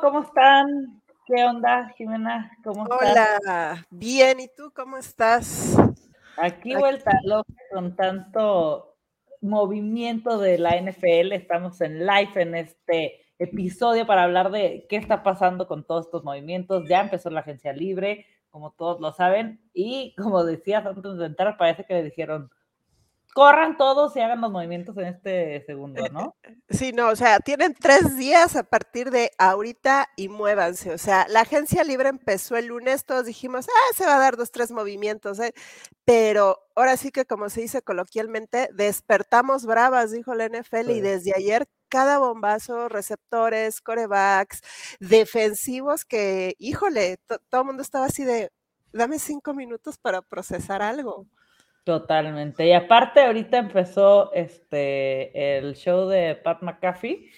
¿cómo están? ¿Qué onda, Jimena? ¿Cómo estás? Hola, bien, ¿y tú cómo estás? Aquí vuelta loca con tanto movimiento de la NFL. Estamos en live en este episodio para hablar de qué está pasando con todos estos movimientos. Ya empezó la agencia libre, como todos lo saben, y como decías antes de entrar, parece que le dijeron, corran todos y hagan los movimientos en este segundo, ¿no? Sí, no, o sea, tienen tres días a partir de ahorita y muévanse. O sea, la agencia libre empezó el lunes, todos dijimos, ah, se va a dar dos, tres movimientos, ¿eh? pero ahora sí que como se dice coloquialmente, despertamos bravas, dijo la NFL, y desde ayer cada bombazo, receptores, corebacks, defensivos que, híjole, todo el mundo estaba así de, dame cinco minutos para procesar algo. Totalmente. Y aparte, ahorita empezó este el show de Pat McAfee,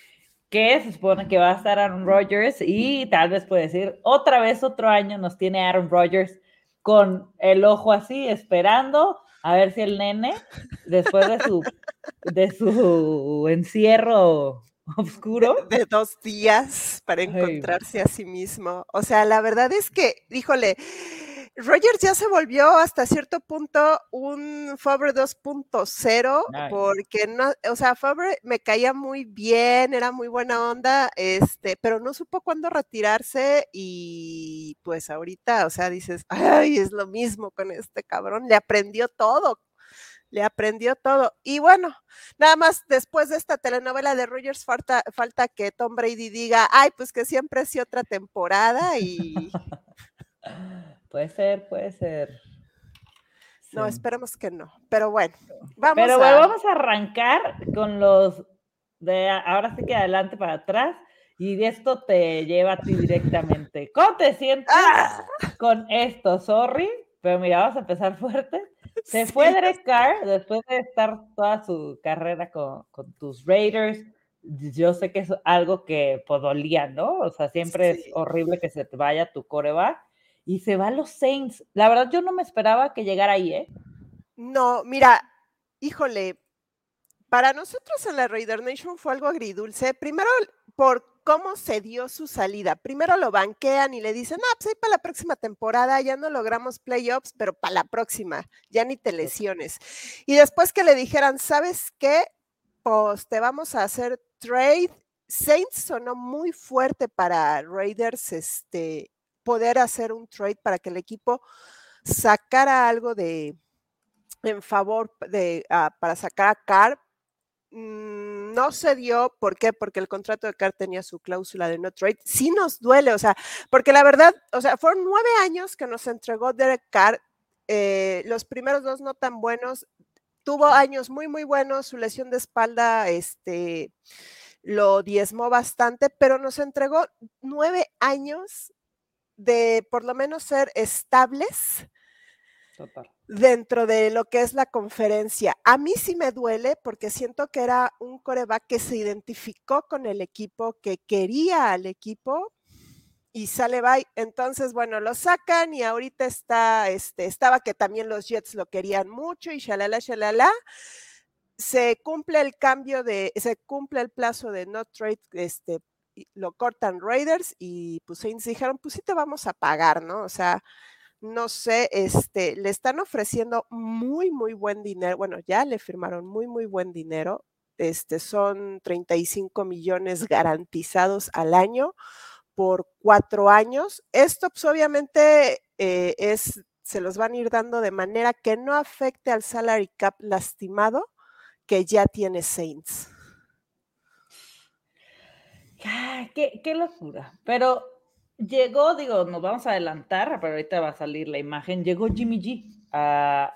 que se supone que va a estar Aaron Rodgers, y tal vez puede decir, otra vez otro año nos tiene Aaron Rodgers con el ojo así, esperando a ver si el nene, después de su, de su encierro oscuro. De, dos días para encontrarse a sí mismo. O sea, la verdad es que, híjole, Rogers ya se volvió hasta cierto punto un Fabre 2.0 porque no, o sea, Fabre me caía muy bien, era muy buena onda, este, pero no supo cuándo retirarse y pues ahorita, o sea, dices, ay, es lo mismo con este cabrón, le aprendió todo, le aprendió todo. Y bueno, nada más después de esta telenovela de Rogers falta, falta que Tom Brady diga, ay, pues que siempre es otra temporada y Puede ser, puede ser. No, esperemos que no. Pero bueno, vamos Pero bueno, vamos a arrancar con los de ahora sí que adelante para atrás y esto te lleva a ti directamente. ¿Cómo te sientes ¡Ah! con esto? Sorry, pero mira, vamos a empezar fuerte. Se fue Derek Carr después de estar toda su carrera con, tus Raiders. Yo sé que es algo que podolía, pues, ¿no? O sea, siempre es horrible que se te vaya tu coreback y se va a los Saints. La verdad, yo no me esperaba que llegara ahí, ¿eh? No, mira, híjole, para nosotros en la Raider Nation fue algo agridulce. Primero, por cómo se dio su salida. Primero lo banquean y le dicen, ah, pues ahí para la próxima temporada ya no logramos playoffs, pero para la próxima, ya ni te lesiones. Y después que le dijeran, ¿sabes qué? Pues te vamos a hacer trade. Saints sonó muy fuerte para Raiders este, poder hacer un trade para que el equipo sacara algo de en favor de ah, para sacar a Carr. Mm, no se dio, ¿por qué? Porque el contrato de Carr tenía su cláusula de no trade. Sí nos duele, o sea, porque la verdad, o sea, fueron nueve años que nos entregó Derek Carr, eh, los primeros dos no tan buenos, tuvo años muy, muy buenos, su lesión de espalda, este, lo diezmó bastante, pero nos entregó nueve años de por lo menos ser estables dentro de lo que es la conferencia. A mí sí me duele porque siento que era un coreback que se identificó con el equipo, que quería al equipo y sale bye. Entonces, bueno, lo sacan y ahorita está, este, estaba que también los Jets lo querían mucho y shalala, shalala. Se cumple el cambio de, se cumple el plazo de no trade este, lo cortan Raiders y pues Saints dijeron, pues sí te vamos a pagar, ¿no? O sea, no sé, este, le están ofreciendo muy, muy buen dinero. Bueno, ya le firmaron muy, muy buen dinero. Este, son 35 millones garantizados al año por cuatro años. Esto, pues obviamente, eh, es, se los van a ir dando de manera que no afecte al salary cap lastimado que ya tiene Saints. Qué, locura. Pero llegó, digo, nos vamos a adelantar, pero ahorita va a salir la imagen. Llegó Jimmy G a,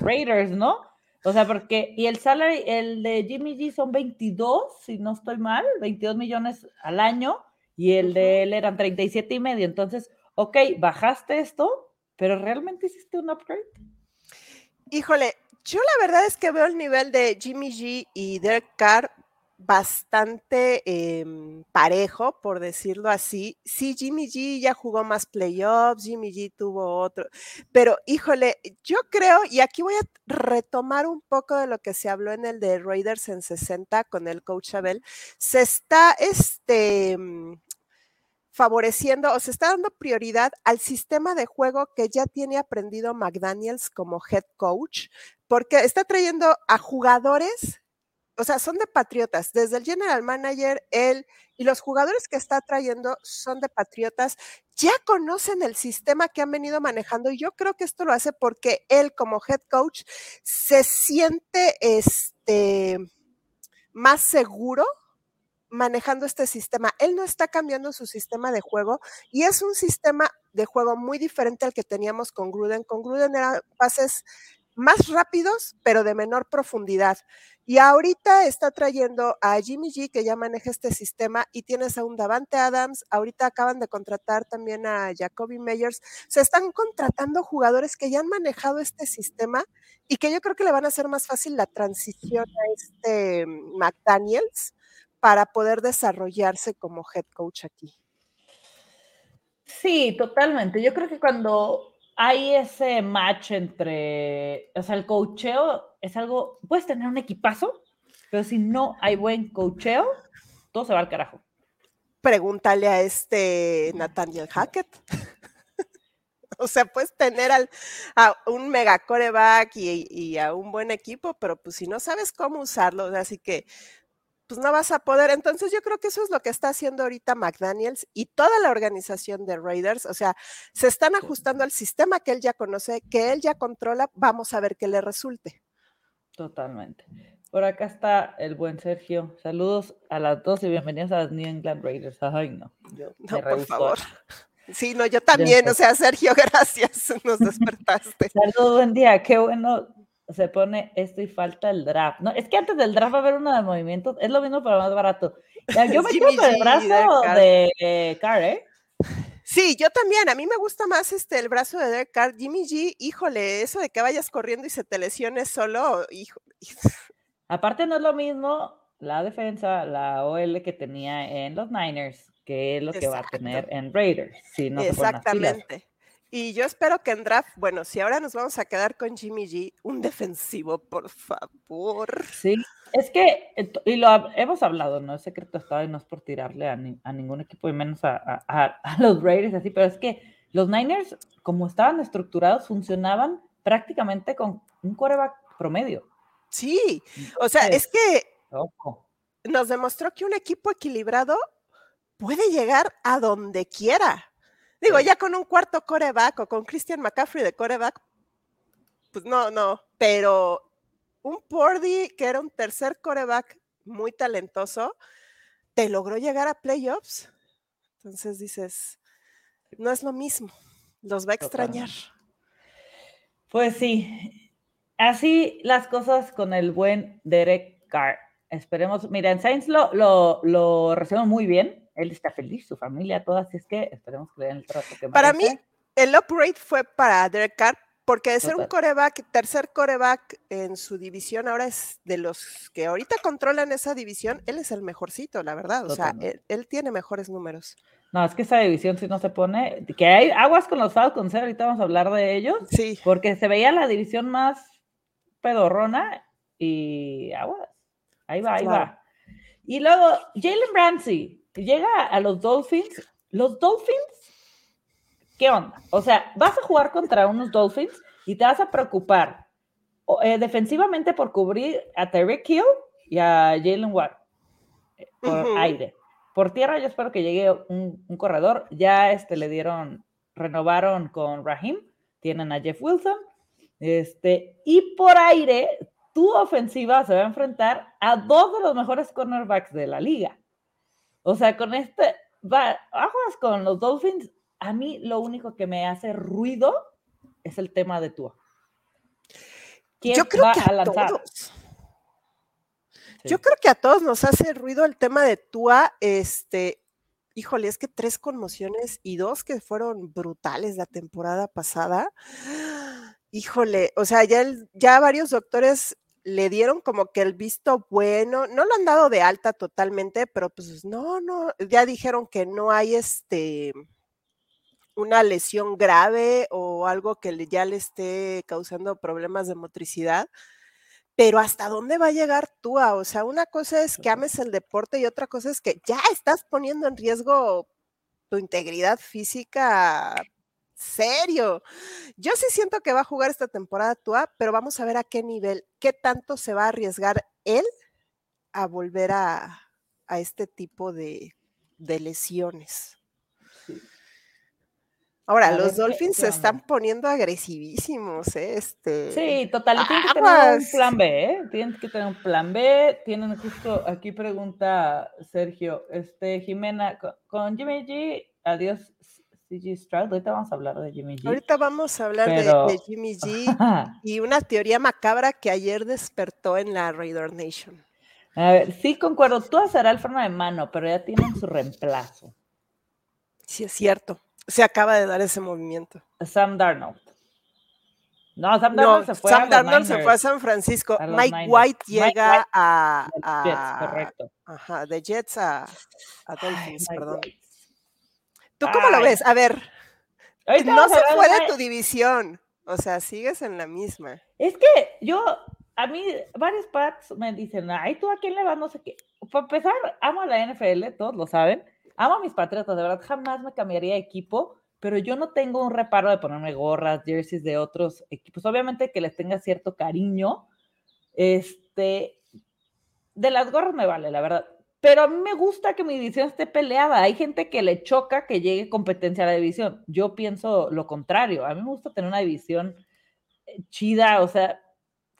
Raiders, ¿no? O sea, porque, y el salary, el de Jimmy G son 22, si no estoy mal, 22 millones al año, y el de él eran 37 y medio. Entonces, ok, bajaste esto, pero ¿realmente hiciste un upgrade? Híjole, yo la verdad es que veo el nivel de Jimmy G y Derek Carr bastante em, parejo, por decirlo así. Sí, Jimmy G ya jugó más playoffs, Jimmy G tuvo otro, pero híjole, yo creo, y aquí voy a retomar un poco de lo que se habló en el de Raiders en 60 con el coach Abel, se está, este, mm, favoreciendo o se está dando prioridad al sistema de juego que ya tiene aprendido McDaniels como head coach, porque está trayendo a jugadores, o sea, son de patriotas, desde el general manager, él y los jugadores que está trayendo son de patriotas, ya conocen el sistema que han venido manejando y yo creo que esto lo hace porque él como head coach se siente este más seguro manejando este sistema. Él no está cambiando su sistema de juego y es un sistema de juego muy diferente al que teníamos con Gruden. Con Gruden eran pases más rápidos, pero de menor profundidad. Y ahorita está trayendo a Jimmy G, que ya maneja este sistema, y tienes a un Davante Adams. Ahorita acaban de contratar también a Jacoby Meyers. Se están contratando jugadores que ya han manejado este sistema y que yo creo que le van a hacer más fácil la transición a este McDaniels para poder desarrollarse como head coach aquí. Sí, totalmente. Yo creo que cuando hay ese match entre, o sea, el coacheo es algo, puedes tener un equipazo, pero si no hay buen coacheo, todo se va al carajo. Pregúntale a este Nathaniel Hackett. o sea, puedes tener al, a un mega coreback y, y, a un buen equipo, pero pues si no sabes cómo usarlo, así que pues no vas a poder. Entonces yo creo que eso es lo que está haciendo ahorita McDaniels y toda la organización de Raiders. O sea, se están ajustando al sistema que él ya conoce, que él ya controla. Vamos a ver qué le resulte. Totalmente. Por acá está el buen Sergio. Saludos a las dos y bienvenidos a las New England Raiders. Ay, no. no, por favor. Sí, no, yo también. O sea, Sergio, gracias. Nos despertaste. Saludos, buen día. Qué bueno se pone esto y falta el draft. No, es que antes del draft va a haber uno de movimientos, es lo mismo pero más barato. Yo me quedo el brazo de, Carr, ¿eh? Sí, yo también. A mí me gusta más este el brazo de Derek Carr. Jimmy G, híjole, eso de que vayas corriendo y se te lesiones solo, hijo. Aparte no es lo mismo la defensa, la OL que tenía en los Niners, que es lo que va a tener en Raiders. Si no Exactamente. Y yo espero que en draft, bueno, si ahora nos vamos a quedar con Jimmy G, un defensivo, por favor. Sí, es que, y lo hemos hablado, no es secreto estado y no es por tirarle a, ningún equipo y menos a, los Raiders, así, pero es que los Niners, como estaban estructurados, funcionaban prácticamente con un coreback promedio. Sí, o sea, es que nos demostró que un equipo equilibrado puede llegar a donde quiera. Digo, ya con un cuarto coreback o con Christian McCaffrey de coreback, pues no, no, pero un Pordy que era un tercer coreback muy talentoso, te logró llegar a playoffs. Entonces dices, no es lo mismo, los va a extrañar. Pues sí, así las cosas con el buen Derek Carr. Esperemos, mira, en Saints lo, lo, lo recibieron muy bien él está feliz, su familia, todas, así es que esperemos que le den el trato que Para mí, el upgrade fue para Derek Carr, porque de ser un coreback, tercer coreback en su división, ahora es de los que ahorita controlan esa división, él es el mejorcito, la verdad. O sea, él, tiene mejores números. No, es que esa división si no se pone, que hay aguas con los Falcons, ¿eh? ahorita vamos a hablar de ellos. Sí. Porque se veía la división más pedorrona y aguas. Ahí va, ahí va. Y luego, Jalen Ramsey, llega a los Dolphins, los Dolphins, ¿qué onda? O sea, vas a jugar contra unos Dolphins y te vas a preocupar eh, defensivamente por cubrir a Tyreek Hill y a Jalen Watt eh, por aire. Por tierra yo espero que llegue un, corredor. Ya este, le dieron, renovaron con Raheem, tienen a Jeff Wilson. Este, y por aire, tu ofensiva se va a enfrentar a dos de los mejores cornerbacks de la liga. O sea, con este, va, con los Dolphins, a mí lo único que me hace ruido es el tema de Tua. Yo creo que a, todos. Yo creo que a todos nos hace ruido el tema de Tua, este, híjole, es que tres conmociones y dos que fueron brutales la temporada pasada. Híjole, o sea, ya, ya varios doctores le dieron como que el visto bueno, no lo han dado de alta totalmente, pero pues no, no, ya dijeron que no hay este una lesión grave o algo que ya le esté causando problemas de motricidad. Pero hasta dónde va a llegar tú? O sea, una cosa es que ames el deporte y otra cosa es que ya estás poniendo en riesgo tu integridad física serio. Yo sí siento que va a jugar esta temporada Tua, pero vamos a ver a qué nivel, qué tanto se va a arriesgar él a volver a, este tipo de, lesiones. Ahora, los Dolphins se están poniendo agresivísimos, ¿eh? Este, sí, total, tienen que tener un plan B, ¿eh? Tienen que tener un plan B. Tienen justo, aquí pregunta Sergio, este, Jimena, con Jimmy G, adiós CG Stroud. Ahorita vamos a hablar de Jimmy G. Ahorita vamos a hablar de, Jimmy G y una teoría macabra que ayer despertó en la Raider Nation. A ver, sí concuerdo. Tú será el freno de mano, pero ya tienen su reemplazo. Sí, es cierto. Se acaba de dar ese movimiento. Sam Darnold. No, Sam Darnold se fue Sam a Darnold se fue a San Francisco. Mike White llega a, a, Jets, correcto. Ajá, de Jets a, a Dolphins, perdón. ¿Tú cómo lo ves? A ver, no se fue de tu división. O sea, sigues en la misma. Es que yo, a mí, varios pats me dicen, ay, ¿tú a quién le vas? No sé qué. Para empezar, amo a la NFL, todos lo saben. Amo a mis patriotas, de verdad, jamás me cambiaría de equipo, pero yo no tengo un reparo de ponerme gorras, jerseys de otros equipos. Obviamente que les tenga cierto cariño. Este, de las gorras me vale, la verdad pero a mí me gusta que mi división esté peleada. Hay gente que le choca que llegue competencia a la división. Yo pienso lo contrario. A mí me gusta tener una división eh, chida. O sea,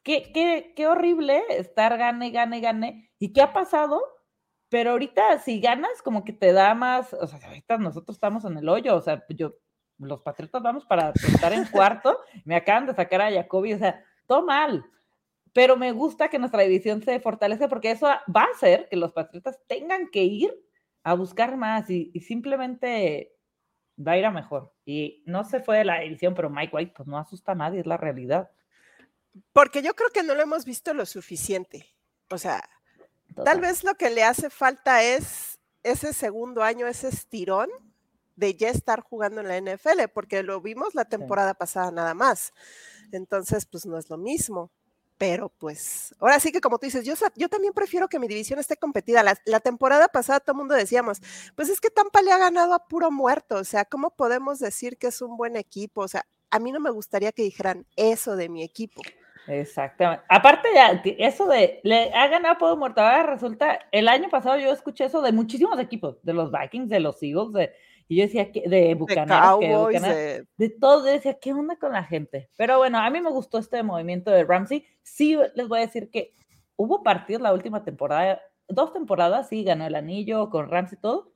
qué, qué, qué horrible estar gane, gane, gane. ¿Y qué ha pasado? Pero ahorita si ganas, como que te da más, o sea, ahorita nosotros estamos en el hoyo, o sea, yo, los Patriotas vamos para estar en cuarto, me acaban de sacar a Jacoby, o sea, todo mal pero me gusta que nuestra división se fortalece porque eso va a hacer que los Patriotas tengan que ir a buscar más y, simplemente va a ir a mejor. Y no se fue de la división, pero Mike White pues no asusta a nadie, es la realidad. Porque yo creo que no lo hemos visto lo suficiente. O sea, tal vez lo que le hace falta es ese segundo año, ese estirón de ya estar jugando en la NFL, porque lo vimos la temporada pasada nada más. Entonces, pues no es lo mismo pero pues ahora sí que como tú dices, yo, yo también prefiero que mi división esté competida. La, temporada pasada todo el mundo decíamos, pues es que Tampa le ha ganado a puro muerto, o sea, ¿cómo podemos decir que es un buen equipo? O sea, a mí no me gustaría que dijeran eso de mi equipo. Exactamente. Aparte ya, eso de, le ha ganado puro muerto, ahora resulta, el año pasado yo escuché eso de muchísimos equipos, de los Vikings, de los Eagles, de y yo decía, que de Bucaneros, de, de... todo, yo decía, ¿qué onda con la gente? Pero bueno, a mí me gustó este movimiento de Ramsey. Sí, les voy a decir que hubo partidos la última temporada, dos temporadas, sí, ganó el anillo con Ramsey y todo,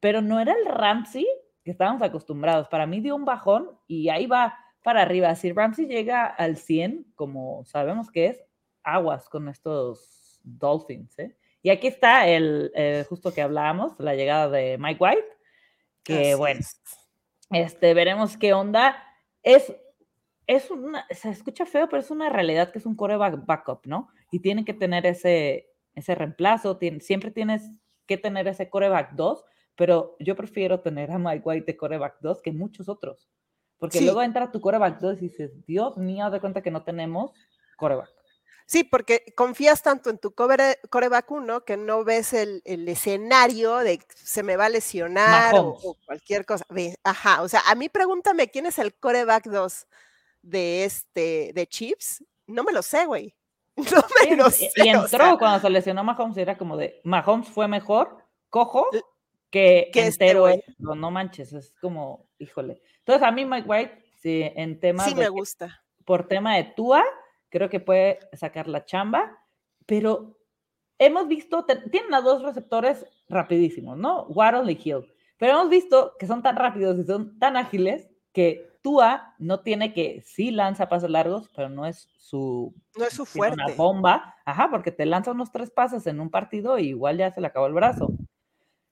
pero no era el Ramsey que estábamos acostumbrados. Para mí dio un bajón y ahí va para arriba. Si Ramsey llega al 100, como sabemos que es, aguas con estos Dolphins. ¿eh? Y aquí está el, eh, justo que hablábamos, la llegada de Mike White que bueno, este, veremos qué onda. Es, es una, se escucha feo, pero es una realidad que es un core backup, ¿no? Y tiene que tener ese, ese reemplazo, siempre tienes que tener ese coreback 2, pero yo prefiero tener a Mike White de coreback 2 que muchos otros. Porque luego entra tu coreback 2 y dices, Dios mío, de cuenta que no tenemos coreback. Sí, porque confías tanto en tu coreback 1 que no ves el, escenario de se me va a lesionar o, cualquier cosa. Ajá, o sea, a mí pregúntame quién es el coreback 2 de este, de Chiefs. No me lo sé, güey. No me lo sé. Y entró cuando se lesionó Mahomes, era como de, Mahomes fue mejor, cojo, que, que este entero. no, no manches, es como, híjole. Entonces, a mí Mike White, sí, en tema Sí, me gusta. Por tema de Tua, creo que puede sacar la chamba, pero hemos visto, tienen a dos receptores rapidísimos, ¿no? Waddle y Hill, pero hemos visto que son tan rápidos y son tan ágiles que Tua no tiene que, sí lanza pasos largos, pero no es su, no es su fuerte. Una bomba, ajá, porque te lanza unos tres pases en un partido y igual ya se le acabó el brazo.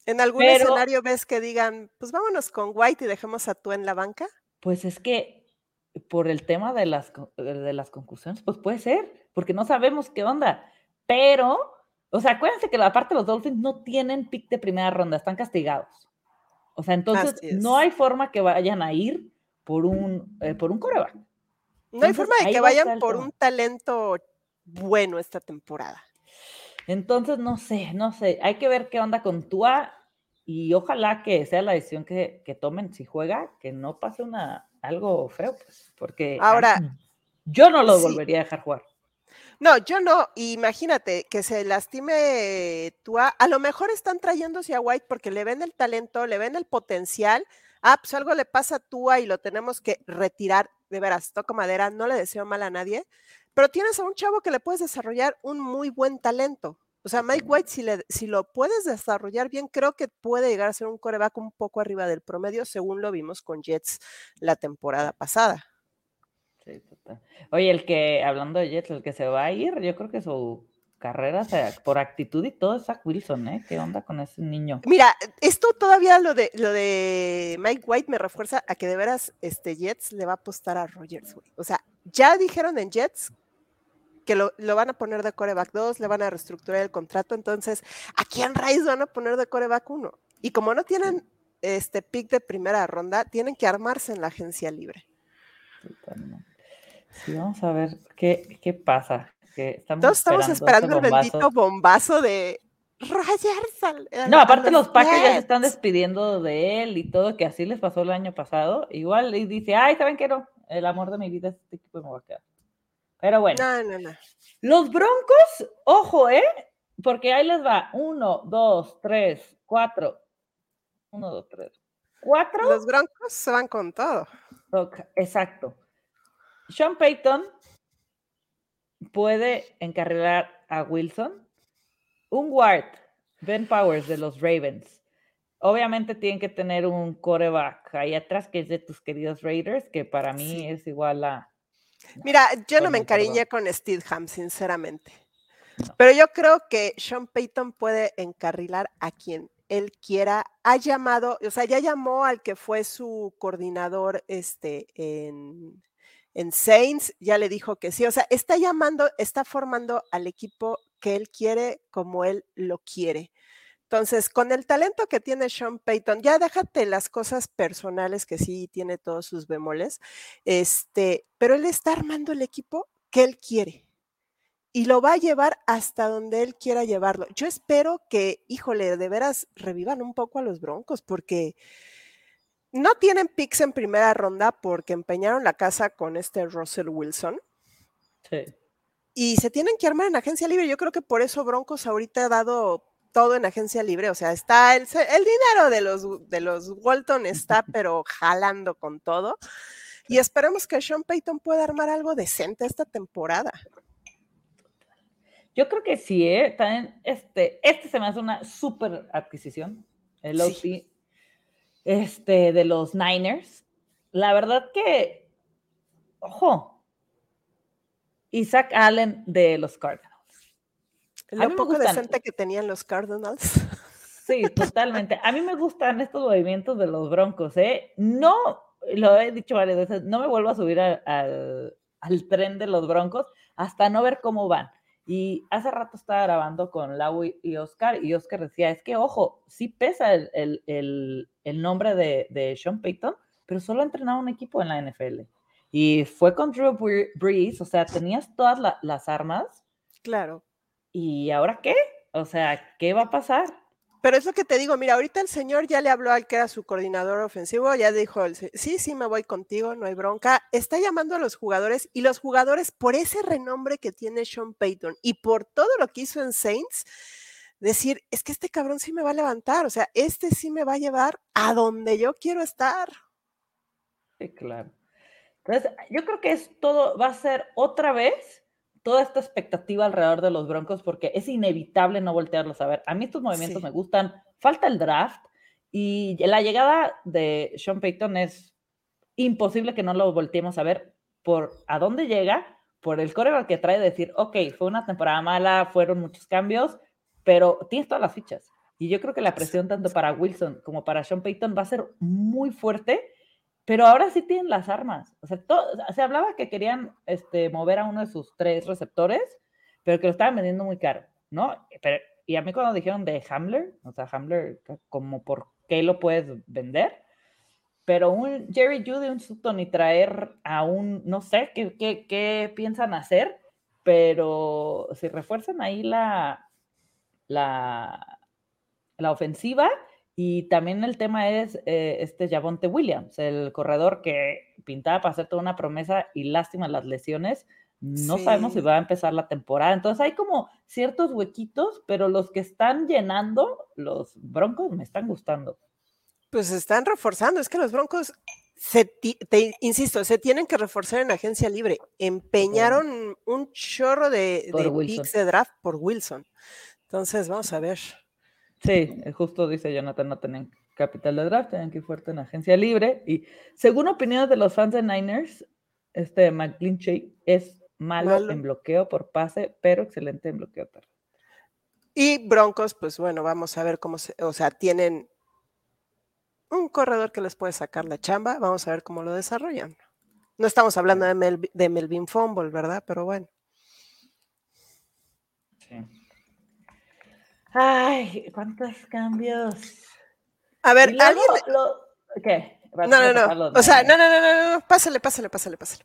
¿En algún escenario ves que digan, pues vámonos con White y dejemos a Tua en la banca? Pues es que por el tema de las, de las conclusiones, pues puede ser, porque no sabemos qué onda. Pero, o sea, acuérdense que la parte de los Dolphins no tienen pick de primera ronda, están castigados. O sea, entonces no hay forma que vayan a ir por un, eh, por un coreback. No hay forma de que vayan por un talento bueno esta temporada. Entonces, no sé, no sé. Hay que ver qué onda con Tua. y ojalá que sea la decisión que, tomen si juega, que no pase una, algo feo, pues, porque ahora yo no lo volvería a dejar jugar. No, yo no. Imagínate que se lastime Tua. A lo mejor están trayéndose a White porque le ven el talento, le ven el potencial. Ah, pues algo le pasa a Tua y lo tenemos que retirar. De veras, toco madera, no le deseo mal a nadie. Pero tienes a un chavo que le puedes desarrollar un muy buen talento. O sea, Mike White, si, le, si lo puedes desarrollar bien, creo que puede llegar a ser un coreback un poco arriba del promedio, según lo vimos con Jets la temporada pasada. Sí, total. Oye, el que, hablando de Jets, el que se va a ir, yo creo que su carrera, por actitud y todo, es Zach Wilson, ¿eh? ¿Qué onda con ese niño? Mira, esto todavía lo de lo de Mike White me refuerza a que de veras este Jets le va a apostar a Rogers, güey. O sea, ya dijeron en Jets que lo, van a poner de coreback 2, le van a reestructurar el contrato, entonces, ¿a quién raíz van a poner de coreback 1? Y como no tienen este pick de primera ronda, tienen que armarse en la agencia libre. Sí, vamos a ver qué, qué pasa. Que estamos Todos estamos esperando, el bendito bombazo de Rogers. No, aparte los Packers ya se están despidiendo de él y todo, que así les pasó el año pasado. Igual y dice, ay, ¿saben qué no? El amor de mi vida es este equipo me va a quedar. Pero bueno. No, no, no. Los Broncos, ojo, ¿eh? Porque ahí les va. Uno, dos, tres, cuatro. Uno, dos, tres. Cuatro. Los Broncos se van con todo. exacto. Sean Payton puede encarrilar a Wilson. Un guard, Ben Powers de los Ravens. Obviamente tienen que tener un coreback ahí atrás que es de tus queridos Raiders, que para mí es igual a Mira, yo no me encariñé con Steedham, sinceramente. Pero yo creo que Sean Payton puede encarrilar a quien él quiera. Ha llamado, o sea, ya llamó al que fue su coordinador este, en, en Saints, ya le dijo que sí. O sea, está llamando, está formando al equipo que él quiere como él lo quiere. Entonces, con el talento que tiene Sean Payton, ya déjate las cosas personales que sí tiene todos sus bemoles, este, pero él está armando el equipo que él quiere y lo va a llevar hasta donde él quiera llevarlo. Yo espero que, híjole, de veras revivan un poco a los Broncos porque no tienen picks en primera ronda porque empeñaron la casa con este Russell Wilson. Sí. Y se tienen que armar en agencia libre. Yo creo que por eso Broncos ahorita ha dado todo en agencia libre, o sea, está el, el dinero de los, de los Walton está, pero jalando con todo. Y esperemos que Sean Payton pueda armar algo decente esta temporada. Yo creo que sí, ¿eh? También este, este se me hace una súper adquisición, el OC este, de los Niners. La verdad que, ojo, Isaac Allen de los Cardinals. Lo poco decente que tenían los Cardinals. Sí, totalmente. A mí me gustan estos movimientos de los Broncos, ¿eh? No, lo he dicho varias veces, no me vuelvo a subir al, tren de los Broncos hasta no ver cómo van. Y hace rato estaba grabando con Lau y Oscar, y Oscar decía, es que, ojo, sí pesa el, nombre de, de, Sean Payton, pero solo ha entrenado un equipo en la NFL. Y fue con Drew Brees, o sea, tenías todas las armas. Claro. ¿Y ahora qué? O sea, ¿qué va a pasar? Pero es lo que te digo, mira, ahorita el señor ya le habló al que era su coordinador ofensivo, ya dijo, sí, sí, me voy contigo, no hay bronca. Está llamando a los jugadores y los jugadores por ese renombre que tiene Sean Payton y por todo lo que hizo en Saints, decir, es que este cabrón sí me va a levantar, o sea, este sí me va a llevar a donde yo quiero estar. Sí, claro. Entonces, yo creo que es todo, va a ser otra vez toda esta expectativa alrededor de los Broncos porque es inevitable no voltearlos a ver. A mí estos movimientos me gustan. Falta el draft y la llegada de Sean Payton es imposible que no lo volteemos a ver por a dónde llega, por el coreback que trae de decir, ok, fue una temporada mala, fueron muchos cambios, pero tienes todas las fichas. Y yo creo que la presión tanto para Wilson como para Sean Payton va a ser muy fuerte pero ahora sí tienen las armas. O sea, se hablaba que querían este, mover a uno de sus tres receptores, pero que lo estaban vendiendo muy caro, ¿no? Pero, y a mí cuando dijeron de Hamler, o sea, Hamler, como por qué lo puedes vender, pero un Jerry Judy, un Sutton y traer a un, no sé qué, qué, qué piensan hacer, pero si refuerzan ahí la, la, la ofensiva Y también el tema es eh, este Javonte Williams, el corredor que pintaba para hacer toda una promesa y lástima las lesiones. No sabemos si va a empezar la temporada. Entonces hay como ciertos huequitos, pero los que están llenando, los Broncos me están gustando. Pues están reforzando. Es que los Broncos, se te insisto, se tienen que reforzar en agencia libre. Empeñaron un chorro de, de picks de draft por Wilson. Entonces, vamos a ver. Sí, eh, justo dice Jonathan, no tienen capital de draft, tienen que ir fuerte en agencia libre. Y según opiniones de los fans de Niners, este McGlinchey es malo, en bloqueo por pase, pero excelente en bloqueo terrestre. Y Broncos, pues bueno, vamos a ver cómo se, o sea, tienen un corredor que les puede sacar la chamba, vamos a ver cómo lo desarrollan. No estamos hablando de, de Melvin Fumble, ¿verdad? Pero bueno. Sí. Ay, cuántos cambios. A ver, alguien. ¿Qué? No, no, no. O sea, no, no, no, no, no. Pásale, pásale, pásale, pásale.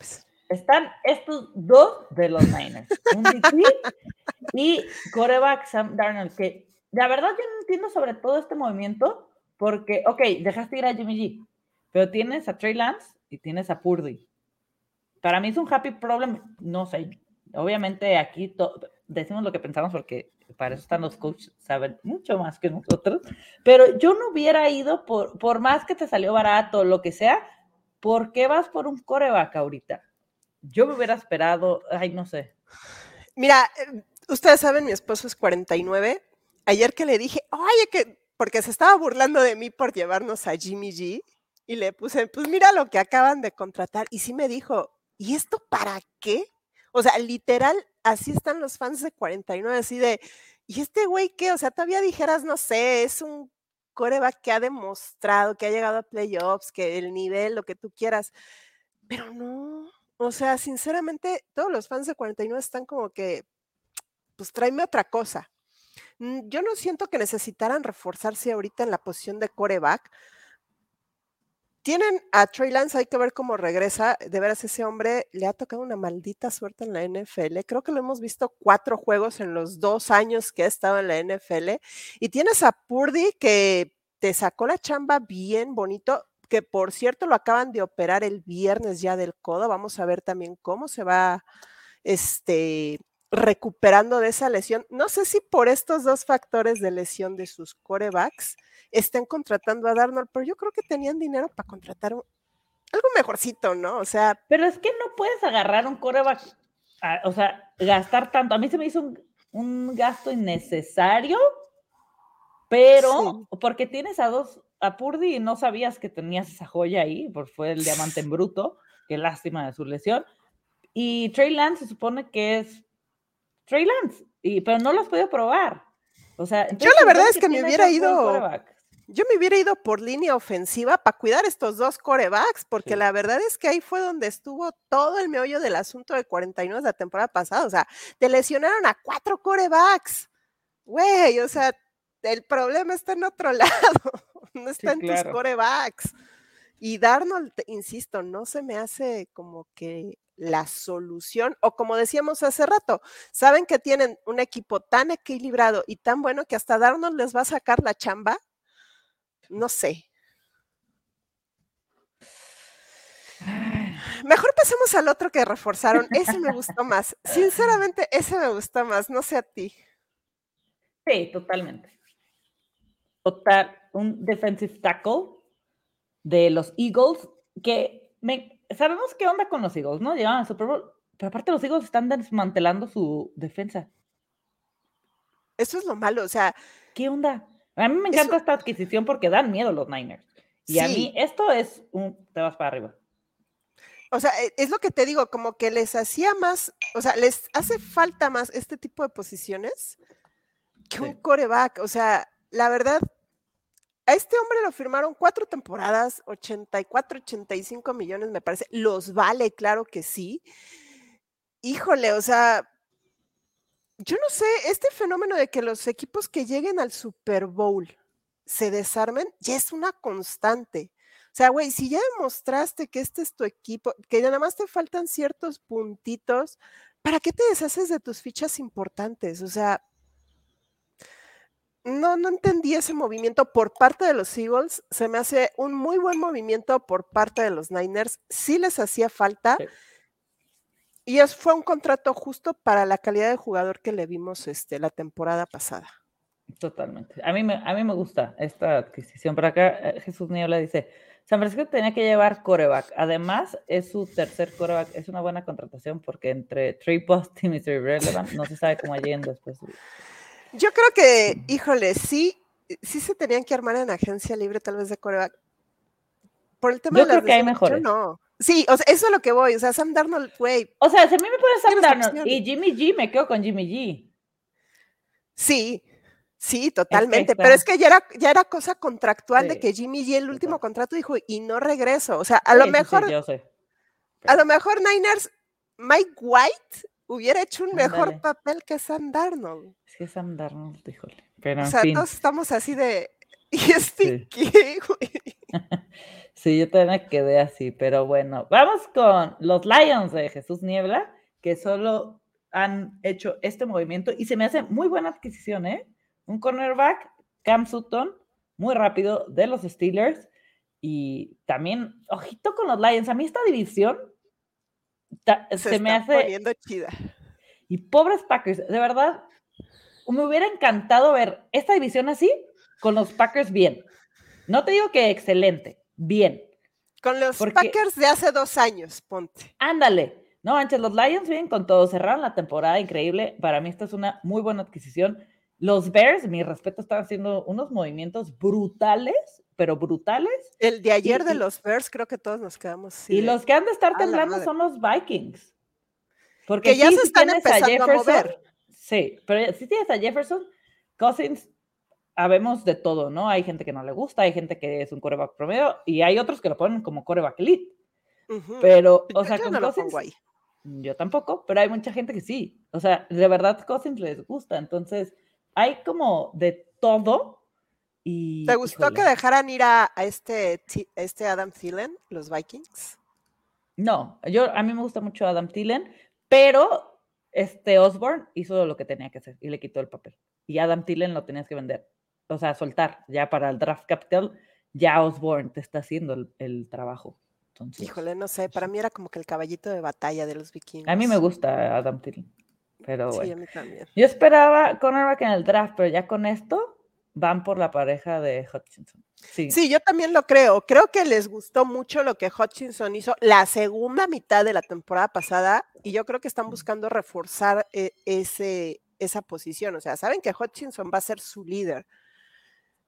Están estos dos de los Niners. Un y coreback Sam Darnold. Que la verdad yo no entiendo sobre todo este movimiento. Porque, ok, dejaste ir a Jimmy G. Pero tienes a Trey Lance y tienes a Purdy. Para mí es un happy problem. No sé. Obviamente aquí decimos lo que pensamos porque para eso están los coaches, saben mucho más que nosotros, pero yo no hubiera ido por, por más que te salió barato, lo que sea, ¿por qué vas por un coreback ahorita? Yo me hubiera esperado, ay, no sé. Mira, eh, ustedes saben, mi esposo es 49. Ayer que le dije, oye, que, porque se estaba burlando de mí por llevarnos a Jimmy G, y le puse, pues mira lo que acaban de contratar. Y sí me dijo, ¿y esto para qué? O sea, literal, así están los fans de 49, así de, ¿y este güey qué? O sea, todavía dijeras, no sé, es un coreback que ha demostrado que ha llegado a playoffs, que el nivel, lo que tú quieras, pero no, o sea, sinceramente, todos los fans de 49 están como que, pues tráeme otra cosa. Mm, yo no siento que necesitaran reforzarse ahorita en la posición de coreback, tienen a Trey Lance, hay que ver cómo regresa. De veras, ese hombre le ha tocado una maldita suerte en la NFL. Creo que lo hemos visto cuatro juegos en los dos años que ha estado en la NFL. Y tienes a Purdy que te sacó la chamba bien bonito, que por cierto lo acaban de operar el viernes ya del codo. Vamos a ver también cómo se va este, recuperando de esa lesión. No sé si por estos dos factores de lesión de sus corebacks estén contratando a Darnold, pero yo creo que tenían dinero para contratar algo mejorcito, ¿no? O sea. Pero es que no puedes agarrar un coreback, o sea, gastar tanto. A mí se me hizo un, gasto innecesario, pero porque tienes a dos, a Purdy y no sabías que tenías esa joya ahí, porque fue el diamante en bruto, qué lástima de su lesión. Y Trey Lance se supone que es Trey Lance, y, pero no lo has podido probar. O sea, yo la verdad es que me hubiera ido yo me hubiera ido por línea ofensiva para cuidar estos dos corebacks, porque la verdad es que ahí fue donde estuvo todo el meollo del asunto de 49 de la temporada pasada. O sea, te lesionaron a cuatro corebacks. Güey, o sea, el problema está en otro lado, no está en tus corebacks. Y Darnold, insisto, no se me hace como que la solución, o como decíamos hace rato, saben que tienen un equipo tan equilibrado y tan bueno que hasta Darnold les va a sacar la chamba no sé. Mejor pasemos al otro que reforzaron. Ese me gustó más. Sinceramente, ese me gustó más. No sé a ti. Sí, totalmente. Total, un defensive tackle de los Eagles que me, sabemos qué onda con los Eagles, ¿no? Llevan al Super Bowl, pero aparte los Eagles están desmantelando su defensa. Eso es lo malo, o sea. ¿Qué onda? A mí me encanta esta adquisición porque dan miedo los Niners. Y a mí esto es un te vas para arriba. O sea, e, es lo que te digo, como que les hacía más, o sea, les hace falta más este tipo de posiciones que un coreback. O sea, la verdad, a este hombre lo firmaron cuatro temporadas, 84, 85 millones, me parece. Los vale, claro que sí. Híjole, o sea, yo no sé, este fenómeno de que los equipos que lleguen al Super Bowl se desarmen ya es una constante. O sea, güey, si ya demostraste que este es tu equipo, que nada más te faltan ciertos puntitos, ¿para qué te deshaces de tus fichas importantes? O sea, no, no entendí ese movimiento por parte de los Eagles. Se me hace un muy buen movimiento por parte de los Niners. Sí les hacía falta. Y es, fue un contrato justo para la calidad de jugador que le vimos este, la temporada pasada. Totalmente. A mí me, a mí me gusta esta adquisición. Por acá eh, Jesús Niebla dice, San Francisco tenía que llevar coreback. Además, es su tercer coreback. Es una buena contratación porque entre Trey Posting y Trey Relevant no se sabe cómo lleguen después. Yo creo que, híjole, sí, sí se tenían que armar en agencia libre tal vez de coreback. Por el tema Yo de creo que hay mejores. No. Sí, o sea, eso es lo que voy. O sea, Sam Darnold, güey. O sea, si a mí me pones Sam Darnold y Jimmy G, me quedo con Jimmy G. Sí, sí, totalmente. Pero es que ya era, ya era cosa contractual de que Jimmy G el último contrato dijo, y no regreso. O sea, a lo mejor. yo sé. A lo mejor Niners, Mike White hubiera hecho un mejor papel que Sam Darnold. Es que Sam Darnold, híjole. Pero o sea, todos estamos así de. ¿Y este qué, güey? sí, yo también me quedé así, pero bueno. Vamos con los Lions de Jesús Niebla, que solo han hecho este movimiento y se me hace muy buena adquisición, ¿eh? Un cornerback, Cam Sutton, muy rápido de los Steelers. Y también, ojito con los Lions. A mí esta división se, me hace. poniendo chida. Y pobres Packers, de verdad, me hubiera encantado ver esta división así, con los Packers bien. No te digo que excelente, bien. Con los Packers de hace dos años, ponte. Ándale. No, antes los Lions vienen con todo, cerraron la temporada increíble. Para mí esta es una muy buena adquisición. Los Bears, mi respeto, están haciendo unos movimientos brutales, pero brutales. El de ayer de los Bears, creo que todos nos quedamos. y los que han de estar temblando son los Vikings. Porque ya se están empezando a, mover. Sí, pero si tienes a Jefferson, Cousins, habemos de todo, ¿no? Hay gente que no le gusta, hay gente que es un coreback promedio y hay otros que lo ponen como coreback elite. Pero, o sea, con Cousins, yo tampoco, pero hay mucha gente que sí. O sea, de verdad Cousins les gusta. Entonces, hay como de todo. Y, ¿Te gustó que dejaran ir a, este, este Adam Thielen, los Vikings? No, yo a mí me gusta mucho Adam Thielen, pero este Osborne hizo lo que tenía que hacer y le quitó el papel. Y Adam Thielen lo tenías que vender, o sea, soltar ya para el draft capital. Ya Osborne te está haciendo el, trabajo. Entonces, Híjole, no sé, para mí era como que el caballito de batalla de los vikingos. A mí me gusta Adam Thielen. Pero bueno. Sí, a mí también. Yo esperaba cornerback en el draft, pero ya con esto van por la pareja de Hutchinson. Sí. sí, yo también lo creo. Creo que les gustó mucho lo que Hutchinson hizo la segunda mitad de la temporada pasada y yo creo que están buscando reforzar e, ese, esa posición. O sea, saben que Hutchinson va a ser su líder,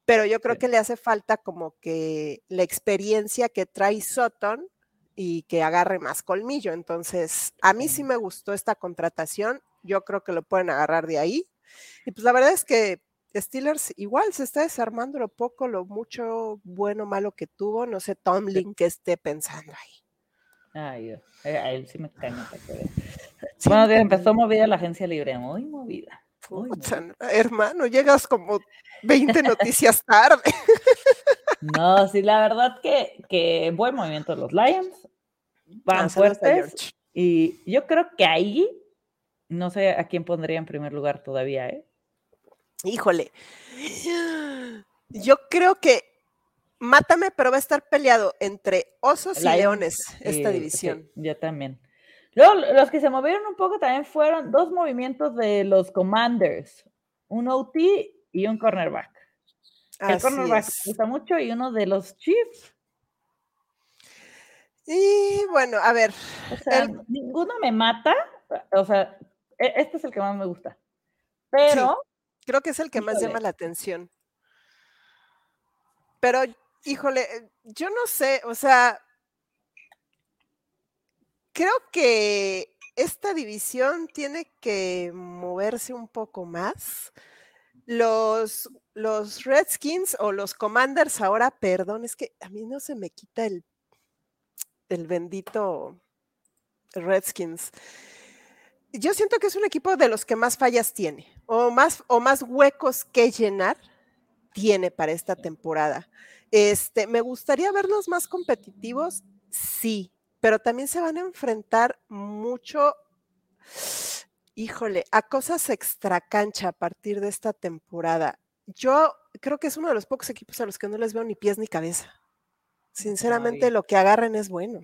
pero yo creo que le hace falta como que la experiencia que trae Sutton y que agarre más colmillo. Entonces, a mí sí me gustó esta contratación yo creo que lo pueden agarrar de ahí. Y pues la verdad es que Steelers igual se está desarmando lo poco, lo mucho bueno, malo que tuvo. No sé, Tomlin, que esté pensando ahí. Ay, eh, a él sí me cae, Bueno, empezó movida la agencia libre, muy movida. hermano, llegas como 20 noticias tarde. No, sí, la verdad que, que buen movimiento los Lions. Van ah, fuertes. Y yo creo que ahí no sé a quién pondría en primer lugar todavía, ¿eh? Híjole. Yo creo que Mátame, pero va a estar peleado entre osos y leones esta división. yo también. Luego, los que se movieron un poco también fueron dos movimientos de los Commanders, un OT y un cornerback. El cornerback me gusta mucho y uno de los Chiefs. Y bueno, a ver. ninguno me mata, o sea, e, este es el que más me gusta. Pero. Creo que es el que más llama la atención. Pero, híjole, eh, yo no sé, o sea. Creo que esta división tiene que moverse un poco más. Los, los Redskins o los Commanders ahora, perdón, es que a mí no se me quita el, el bendito Redskins yo siento que es un equipo de los que más fallas tiene o más, o más huecos que llenar tiene para esta temporada. Este, me gustaría verlos más competitivos, sí, pero también se van a enfrentar mucho, híjole, a cosas extra cancha a partir de esta temporada. yo creo que es uno de los pocos equipos a los que no les veo ni pies ni cabeza. Sinceramente, lo que agarren es bueno.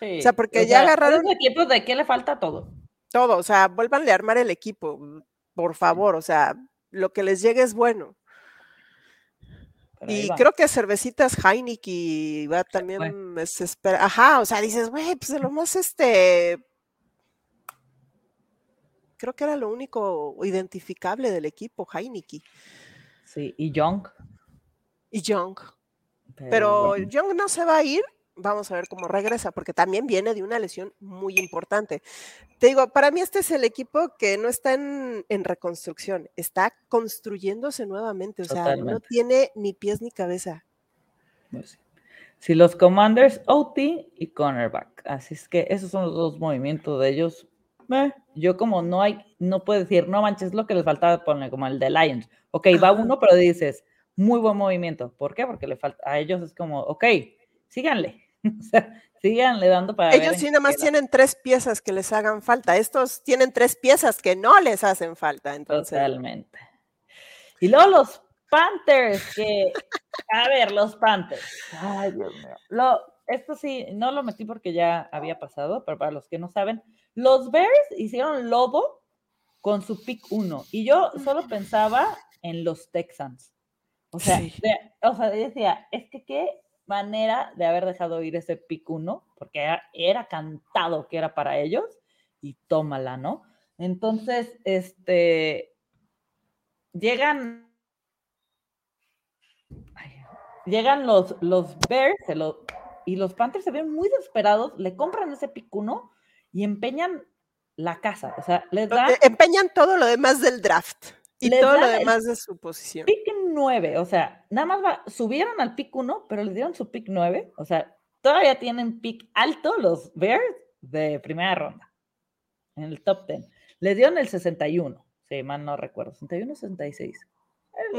Sí, o sea, porque ya agarraron. equipos de qué le falta todo. Todo, o sea, vuélvanle a armar el equipo, por favor, o sea, lo que les llegue es bueno. y creo que cervecitas Heineken va también se espera. Ajá, o sea, dices, güey, pues de lo más este. Creo que era lo único identificable del equipo, Heineken. Sí, y Young. Y Young. Pero, Young no se va a ir. Vamos a ver cómo regresa, porque también viene de una lesión muy importante. Te digo, para mí este es el equipo que no está en, reconstrucción, está construyéndose nuevamente. O sea, no tiene ni pies ni cabeza. Pues sí. los Commanders, OT y cornerback. Así es que esos son los dos movimientos de ellos. yo como no hay, no puedo decir, no manches, lo que les faltaba poner como el de Lions. Ok, va uno, pero dices, muy buen movimiento. ¿Por qué? Porque le falta, a ellos es como, ok, síganle. o sea, síganle dando para. Ellos sí nada más tienen tres piezas que les hagan falta. Estos tienen tres piezas que no les hacen falta. Entonces. Totalmente. Y luego los Panthers, que, a ver, los Panthers. Ay, Dios mío. Lo, esto sí, no lo metí porque ya había pasado, pero para los que no saben, los Bears hicieron lobo con su pick 1. Y yo solo pensaba en los Texans. O sea, o sea, decía, es que qué manera de haber dejado ir ese pick 1, porque era, cantado que era para ellos, y tómala, ¿no? Entonces, este, llegan, llegan los, los Bears y los Panthers se ven muy desesperados, le compran ese pick 1 y empeñan la casa, o sea, les dan... Empeñan todo lo demás del draft. Y todo lo demás de su posición. Pick 9, o sea, nada más va, subieron al pick 1, pero le dieron su pick 9, o sea, todavía tienen pick alto los Bears de primera ronda, en el top 10. Le dieron el 61, si mal no recuerdo, 61 66.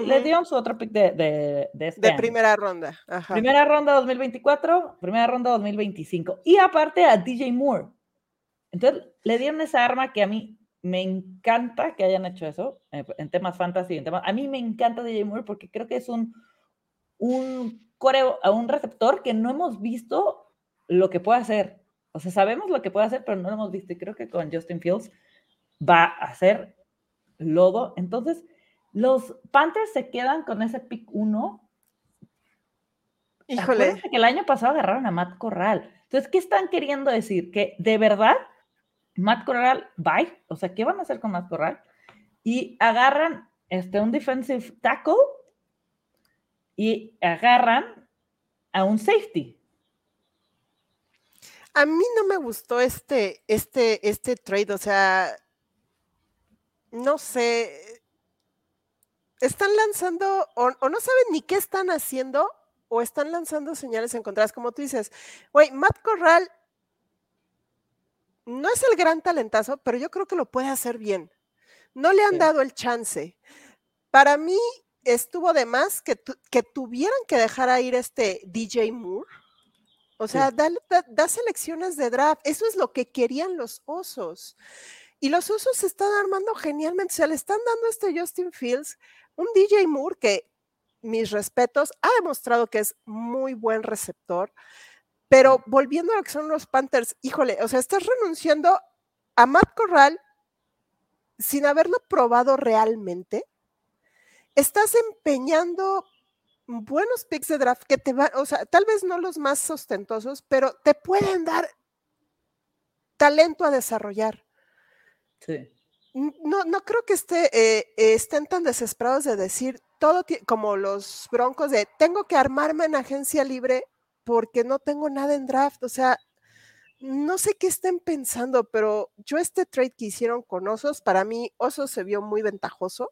Le dieron su otro pick de, de, de, este de primera ronda. Ajá. Primera ronda 2024, primera ronda 2025. Y aparte a DJ Moore. Entonces, le dieron esa arma que a mí me encanta que hayan hecho eso eh, en temas fantasy, en temas, a mí me encanta DJ Moore porque creo que es un, un coreo, un receptor que no hemos visto lo que puede hacer. O sea, sabemos lo que puede hacer, pero no lo hemos visto. Y creo que con Justin Fields va a ser lodo. Entonces, los Panthers se quedan con ese pick 1. Híjole. que el año pasado agarraron a Matt Corral. Entonces, ¿qué están queriendo decir? Que de verdad Matt Corral, bye. O sea, ¿qué van a hacer con Matt Corral? Y agarran este, un defensive tackle y agarran a un safety. A mí no me gustó este, este, este trade, o sea, no sé, están lanzando o, no saben ni qué están haciendo o están lanzando señales encontradas, como tú dices, güey, Matt Corral no es el gran talentazo, pero yo creo que lo puede hacer bien. No le han dado el chance. Para mí estuvo de más que, que tuvieran que dejar a ir este DJ Moore. O sea, da, selecciones de draft. Eso es lo que querían los osos. Y los osos se están armando genialmente. O sea, le están dando a este Justin Fields un DJ Moore que, mis respetos, ha demostrado que es muy buen receptor. Pero volviendo a lo que son los Panthers, híjole, o sea, estás renunciando a Matt Corral sin haberlo probado realmente. Estás empeñando buenos picks de draft que te van, o sea, tal vez no los más ostentosos, pero te pueden dar talento a desarrollar. Sí. No, no creo que esté, eh, estén tan desesperados de decir todo como los broncos de tengo que armarme en agencia libre porque no tengo nada en draft. O sea, no sé qué estén pensando, pero yo este trade que hicieron con Osos, para mí Osos se vio muy ventajoso.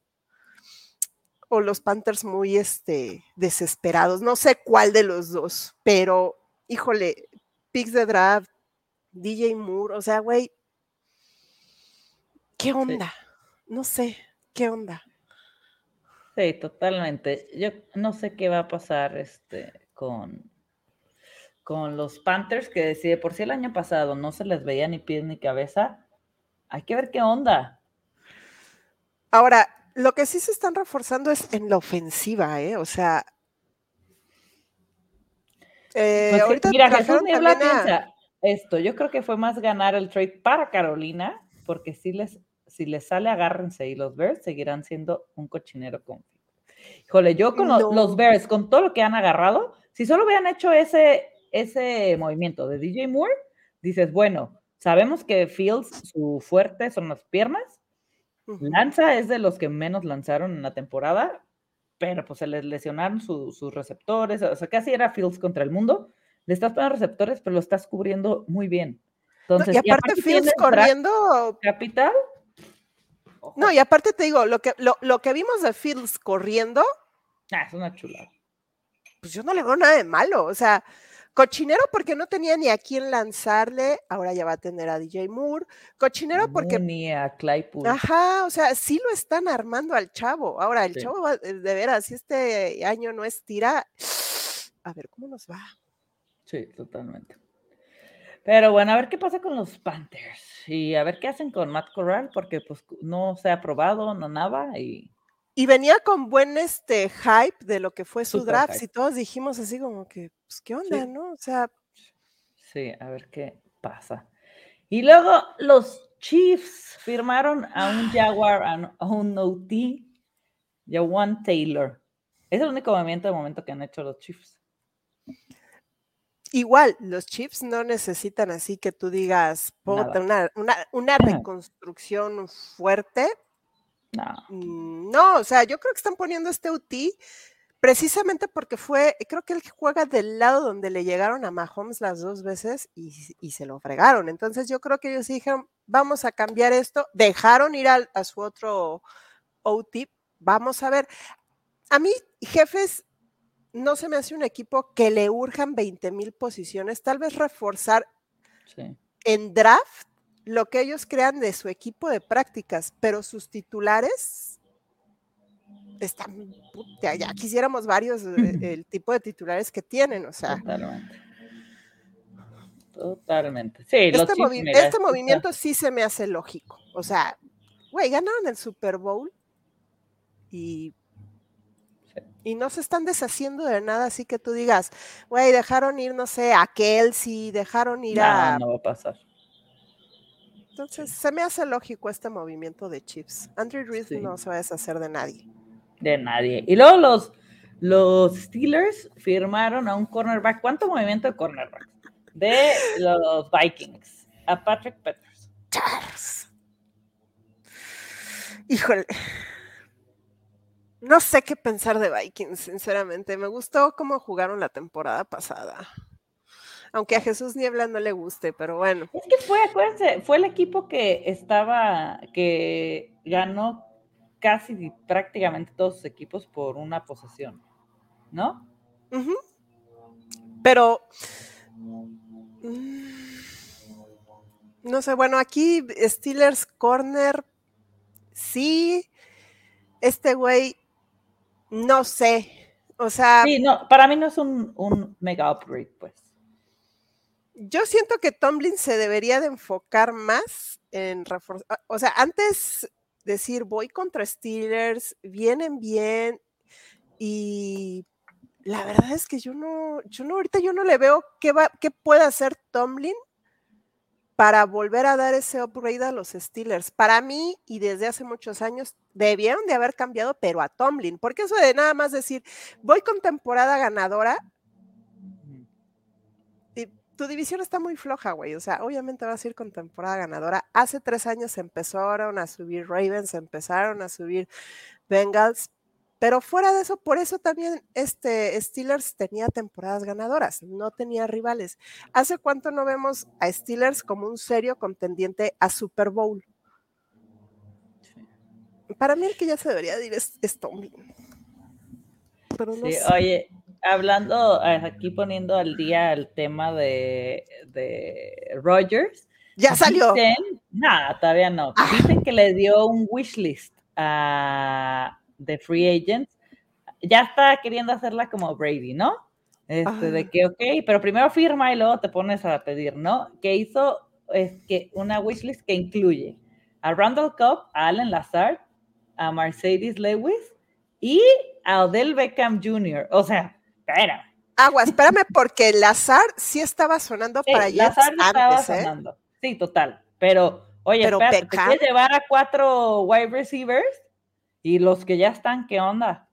O los Panthers muy este, desesperados. No sé cuál de los dos, pero híjole, picks de draft, DJ Moore, o sea, güey, ¿qué onda? No sé, ¿qué onda? Sí, totalmente. Yo no sé qué va a pasar este, con, con los Panthers, que si por si el año pasado no se les veía ni pies ni cabeza, hay que ver qué onda. Ahora, Lo que sí se están reforzando es en la ofensiva, ¿eh? O sea. Eh, pues ahorita mira, Jesús Niebla piensa esto. Yo creo que fue más ganar el trade para Carolina, porque si les, si les sale, agárrense y los Bears seguirán siendo un cochinero con. Híjole, yo con los, Bears, con todo lo que han agarrado, si solo hubieran hecho ese, ese movimiento de DJ Moore, dices, bueno, sabemos que Fields, su fuerte son las piernas, Lanza es de los que menos lanzaron en la temporada, pero pues se les lesionaron sus receptores, o sea, casi era Fields contra el mundo. Le estás poniendo receptores, pero lo estás cubriendo muy bien. Entonces, y aparte, Fields corriendo. Capital. No, y aparte te digo, lo que, lo, que vimos de Fields corriendo. Ah, es una chulada. Pues yo no le veo nada de malo. O sea, Cochinero porque no tenía ni a quién lanzarle, ahora ya va a tener a DJ Moore. Cochinero porque. Ni a Claypool. Ajá, o sea, sí lo están armando al chavo. Ahora, el chavo, va, eh, de veras, si este año no estira, a ver cómo nos va. Sí, totalmente. Pero bueno, a ver qué pasa con los Panthers y a ver qué hacen con Matt Corral, porque pues no se ha aprobado, no nada, y y venía con buen este hype de lo que fue su draft y todos dijimos así como que, pues, ¿qué onda, no? O sea. Sí, a ver qué pasa. Y luego los Chiefs firmaron a un Jaguar, a un OT, Jawan Taylor. Es el único movimiento de momento que han hecho los Chiefs. Igual, los Chiefs no necesitan así que tú digas, una, una, una reconstrucción fuerte no. Mm, no, o sea, yo creo que están poniendo este UT precisamente porque fue, creo que él juega del lado donde le llegaron a Mahomes las dos veces y, se lo fregaron. Entonces yo creo que ellos dijeron, vamos a cambiar esto, dejaron ir a, a su otro OT, vamos a ver. A mí, jefes, no se me hace un equipo que le urjan 20 mil posiciones, tal vez reforzar en draft lo que ellos crean de su equipo de prácticas, pero sus titulares están, ya, quisiéramos varios el tipo de titulares que tienen, o sea. Totalmente. Totalmente. Sí, este, este movimiento sí se me hace lógico. O sea, güey, ganaron el Super Bowl y, y no se están deshaciendo de nada, así que tú digas, güey, dejaron ir, no sé, a Kelsey, dejaron ir a. No va a pasar. Entonces, se me hace lógico este movimiento de Chips. Andrew Reid no se va a deshacer de nadie. De nadie. Y luego los, los Steelers firmaron a un cornerback. ¿Cuánto movimiento de cornerback? De los Vikings. A Patrick Peters. Charles. Híjole. No sé qué pensar de Vikings, sinceramente. Me gustó cómo jugaron la temporada pasada aunque a Jesús Niebla no le guste, pero bueno. Es que fue, acuérdense, fue el equipo que estaba, que ganó casi prácticamente todos sus equipos por una posesión, ¿no? Pero, mm, no sé, bueno, aquí Steelers Corner, sí, este güey, no sé, o sea. Sí, no, para mí no es un, un mega upgrade, pues yo siento que Tomlin se debería de enfocar más en reforzar, ah, o sea, antes decir voy contra Steelers, vienen bien y la verdad es que yo no, yo no, ahorita yo no le veo qué va, qué puede hacer Tomlin para volver a dar ese upgrade a los Steelers. Para mí, y desde hace muchos años, debieron de haber cambiado, pero a Tomlin, porque eso de nada más decir, voy con temporada ganadora, tu división está muy floja, güey. O sea, obviamente vas a ir con temporada ganadora. Hace tres años empezaron a subir Ravens, empezaron a subir Bengals, pero fuera de eso, por eso también este Steelers tenía temporadas ganadoras, no tenía rivales. ¿Hace cuánto no vemos a Steelers como un serio contendiente a Super Bowl? Para mí el que ya se debería decir es, es Pero no sí, oye, hablando, eh, aquí poniendo al día el tema de, de Rogers. Ya salió. nada, todavía no. Ah. Dicen que le dio un wish list a de free agents. Ya está queriendo hacerla como Brady, ¿no? Este, de que, ok, pero primero firma y luego te pones a pedir, ¿no? Que hizo es que una wishlist que incluye a Randall Cobb, a Allen Lazard, a Mercedes Lewis y a Odell Beckham Jr. O sea, espera. Agua, espérame, porque Lazar sí estaba sonando para allá. Lazar estaba ¿eh? sonando. Sí, total. Pero, oye, Pero espérate, ¿te quieres llevar a cuatro wide receivers? Y los que ya están, ¿qué onda?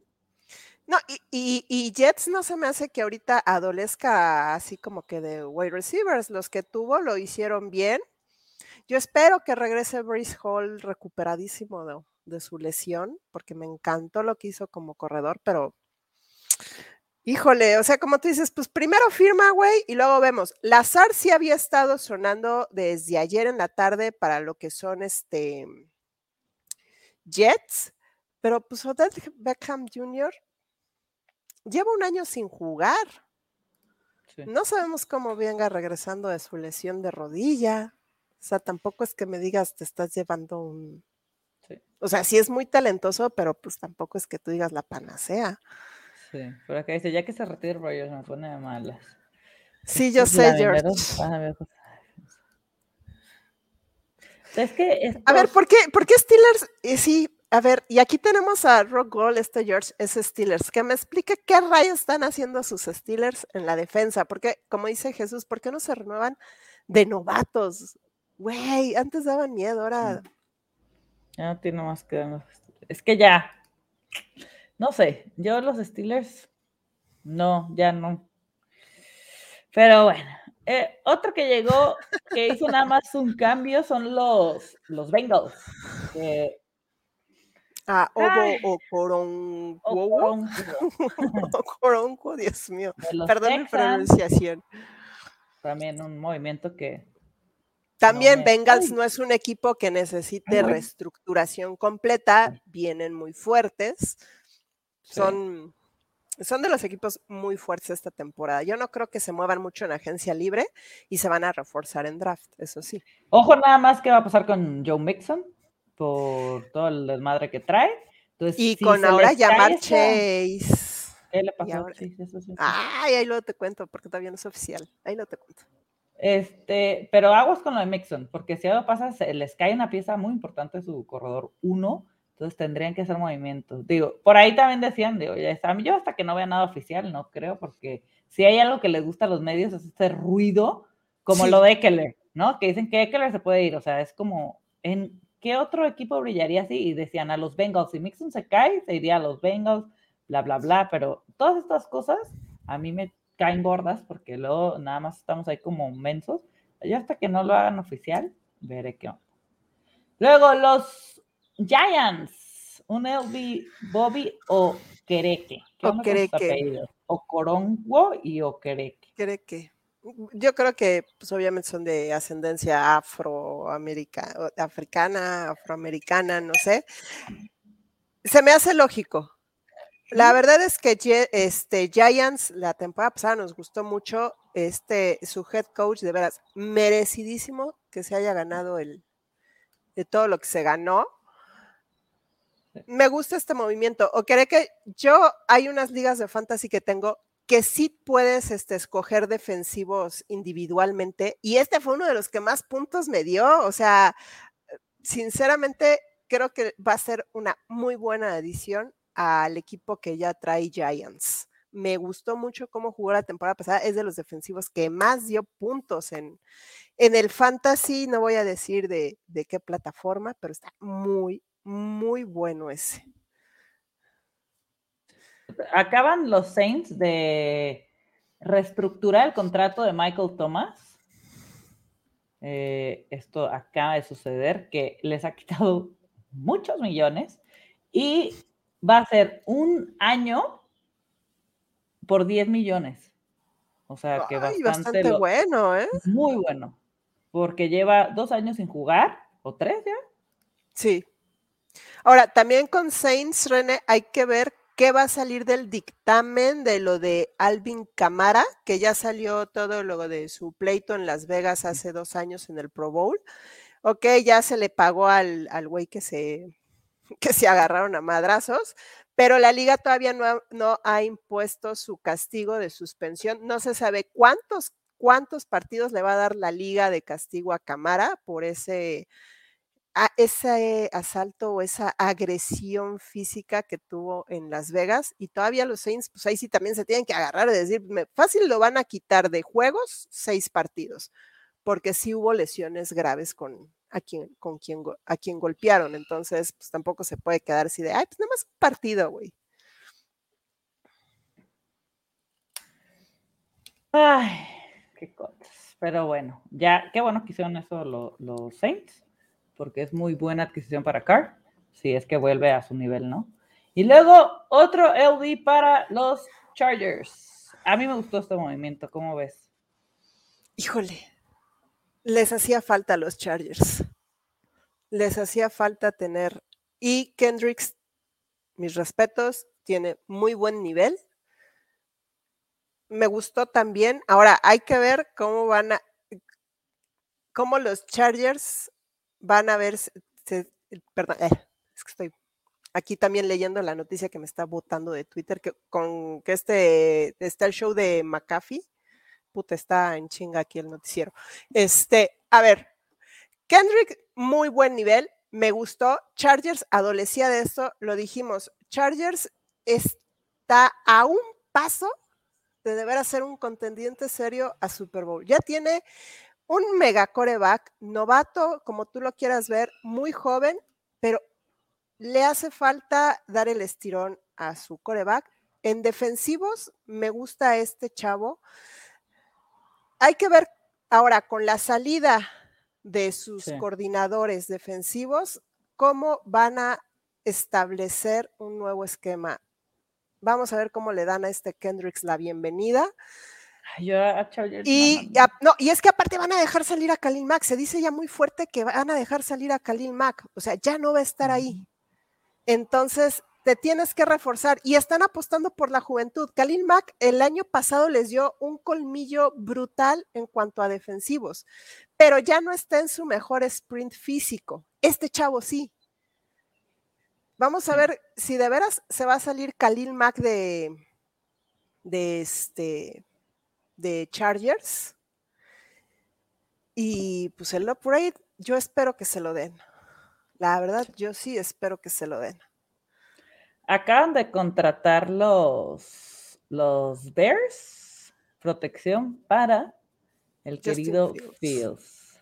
No, y, y, Jets no se me hace que ahorita adolezca así como que de wide receivers. Los que tuvo lo hicieron bien. Yo espero que regrese Brice Hall recuperadísimo de, de su lesión, porque me encantó lo que hizo como corredor, pero Híjole, o sea, como tú dices, pues primero firma, güey, y luego vemos. Lazar sí había estado sonando desde ayer en la tarde para lo que son este Jets, pero pues Odell Beckham Jr. lleva un año sin jugar. No sabemos cómo venga regresando de su lesión de rodilla. O sea, tampoco es que me digas, te estás llevando un. O sea, sí es muy talentoso, pero pues tampoco es que tú digas la panacea. Sí, por acá dice, ya que se retire Rogers me pone de malas. Sí, yo sé, George. Es que A ver, ¿por qué, ¿por qué Steelers? Eh, sí, a ver, y aquí tenemos a Rock Gold, este George, es Steelers, que me explique qué rayos están haciendo sus Steelers en la defensa, porque, como dice Jesús, ¿por qué no se renuevan de novatos? Güey, antes daban miedo, ahora. Ya no tiene más que. Es que ya. No sé, yo los Steelers, no, ya no. Pero bueno, eh, otro que llegó, que hizo nada más un cambio, son los, los Bengals. ah, Obo o Coronco. O Coronco, Dios mío. Perdón mi pronunciación. También un movimiento que. También Bengals no es un equipo que necesite reestructuración completa, vienen muy fuertes. Son, son de los equipos muy fuertes esta temporada. Yo no creo que se muevan mucho en agencia libre y se van a reforzar en draft, eso sí. Ojo nada más qué va a pasar con Joe Mixon por todo el desmadre que trae. y con ahora llamar Chase. ¿Qué le pasó? Ay, ahí luego te cuento, porque todavía no es oficial. Ahí lo te cuento. Este, pero aguas con lo de Mixon, porque si algo pasa, se les cae una pieza muy importante de su corredor 1 entonces tendrían que hacer movimientos. Digo, por ahí también decían, digo, ya está. Yo hasta que no vea nada oficial, no creo, porque si hay algo que les gusta a los medios es este ruido, como lo de Eckler, ¿no? Que dicen que Eckler se puede ir. O sea, es como, ¿en qué otro equipo brillaría así? Y decían a los Bengals, si Mixon se cae, se iría a los Bengals, bla, bla, bla. Pero todas estas cosas a mí me caen gordas porque luego nada más estamos ahí como mensos. Yo hasta que no lo hagan oficial, veré qué onda. Luego los Giants, un LB Bobby o Quereque. O Quereque. O Corongo y o Quereque. Quereque. Yo creo que, pues obviamente son de ascendencia afroamericana, africana, afroamericana, no sé. Se me hace lógico. La verdad es que este, Giants la temporada pasada nos gustó mucho. Este, su head coach, de veras, merecidísimo que se haya ganado el, de todo lo que se ganó me gusta este movimiento. O cree que yo hay unas ligas de fantasy que tengo que sí puedes este, escoger defensivos individualmente y este fue uno de los que más puntos me dio. O sea, sinceramente creo que va a ser una muy buena adición al equipo que ya trae Giants. Me gustó mucho cómo jugó la temporada pasada. Es de los defensivos que más dio puntos en, en el fantasy. No voy a decir de, de qué plataforma, pero está muy, muy bueno ese. Acaban los Saints de reestructurar el contrato de Michael Thomas. Eh, esto acaba de suceder, que les ha quitado muchos millones y va a ser un año por 10 millones. O sea que bastante, bueno, ¿eh? Muy bueno. Porque lleva dos años sin jugar, o tres ya. Sí. Ahora, también con Saints, René, hay que ver qué va a salir del dictamen de lo de Alvin Camara, que ya salió todo lo de su pleito en Las Vegas hace dos años en el Pro Bowl. Ok, ya se le pagó al, güey que se, que se agarraron a madrazos, pero la liga todavía no no ha impuesto su castigo de suspensión. No se sabe cuántos, cuántos partidos le va a dar la liga de castigo a Camara por ese ese asalto o esa agresión física que tuvo en Las Vegas y todavía los Saints, pues ahí sí también se tienen que agarrar y decir, fácil lo van a quitar de juegos seis partidos, porque sí hubo lesiones graves con a quien, con quien, a quien golpearon, entonces pues tampoco se puede quedar así de, ay, pues nada más partido, güey. Ay, qué cosas. Pero bueno, ya, qué bueno que hicieron eso los Saints porque es muy buena adquisición para Carr, si es que vuelve a su nivel, ¿no? Y luego otro LD para los Chargers. A mí me gustó este movimiento, ¿cómo ves? Híjole, les hacía falta a los Chargers. Les hacía falta tener. Y Kendricks, mis respetos, tiene muy buen nivel. Me gustó también. Ahora hay que ver cómo van a. cómo los Chargers van a ver, perdón, eh, es que estoy aquí también leyendo la noticia que me está botando de Twitter, que con que este está el show de McAfee, puta, está en chinga aquí el noticiero. Este, a ver, Kendrick, muy buen nivel, me gustó. Chargers adolecía de esto, lo dijimos. Chargers está a un paso de deber hacer un contendiente serio a Super Bowl. Ya tiene un mega coreback, novato, como tú lo quieras ver, muy joven, pero le hace falta dar el estirón a su coreback. En defensivos, me gusta este chavo. Hay que ver ahora con la salida de sus coordinadores defensivos, cómo van a establecer un nuevo esquema. Vamos a ver cómo le dan a este Kendricks la bienvenida y, no, y es que aparte van a dejar salir a Khalil Mack. Se dice ya muy fuerte que van a dejar salir a Khalil Mack. O sea, ya no va a estar ahí. Entonces, te tienes que reforzar. Y están apostando por la juventud. Khalil Mack el año pasado les dio un colmillo brutal en cuanto a defensivos, pero ya no está en su mejor sprint físico. Este chavo sí. Vamos a ver si de veras se va a salir Khalil Mack de, de este de Chargers. Y pues el upgrade, yo espero que se lo den. La verdad, yo sí espero que se lo den. Acaban de contratar los, los Bears protección para el querido Fields.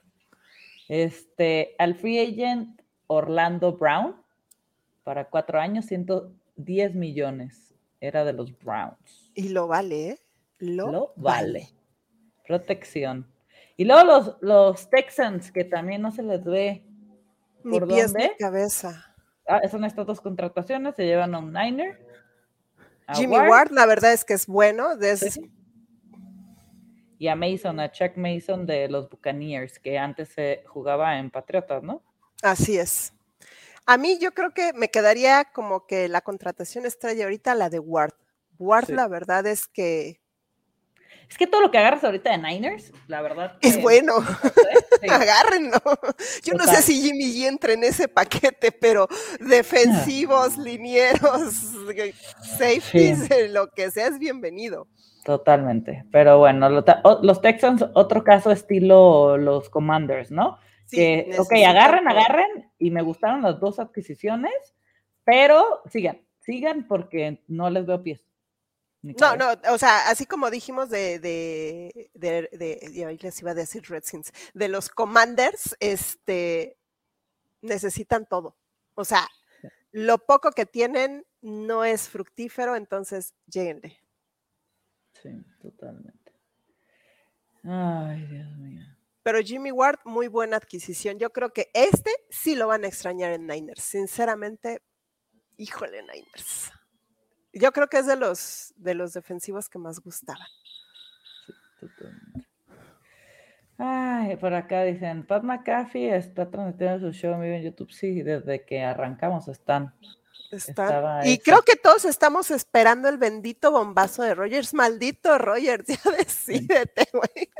Este, al free agent Orlando Brown para cuatro años, 110 millones. Era de los Browns. Y lo vale, ¿eh? Lo, vale. Protección. Y luego los, los Texans, que también no se les ve. Ni por pies ni cabeza. Ah, son estas dos contrataciones, se llevan a un Niner. Jimmy Ward. la verdad es que es bueno. Y a Mason, a Chuck Mason de los Buccaneers, que antes se jugaba en Patriotas, ¿no? Así es. A mí yo creo que me quedaría como que la contratación estrella ahorita la de Ward. Ward, la verdad es que es que todo lo que agarras ahorita de Niners, la verdad. Es bueno. Agárrenlo. Yo no sé si Jimmy G entra en ese paquete, pero defensivos, linieros, safeties, lo que sea es bienvenido. Totalmente. Pero bueno, los Texans, otro caso estilo los Commanders, ¿no? que, ok, agarren, agarren, y me gustaron las dos adquisiciones, pero sigan, sigan porque no les veo pies. No, no, o sea, así como dijimos de, de, de, de les iba a decir Redskins, de los Commanders, este, necesitan todo. O sea, lo poco que tienen no es fructífero, entonces lléguenle. Sí, totalmente. Ay, Dios mío. Pero Jimmy Ward, muy buena adquisición. Yo creo que este sí lo van a extrañar en Niners. Sinceramente, híjole, Niners. Yo creo que es de los, de los defensivos que más gustaban. Ay, por acá dicen, Pat McAfee está transmitiendo su show en YouTube. Sí, desde que arrancamos están. Están. Y creo que todos estamos esperando el bendito bombazo de Rogers. Maldito Rogers, ya decídete, güey.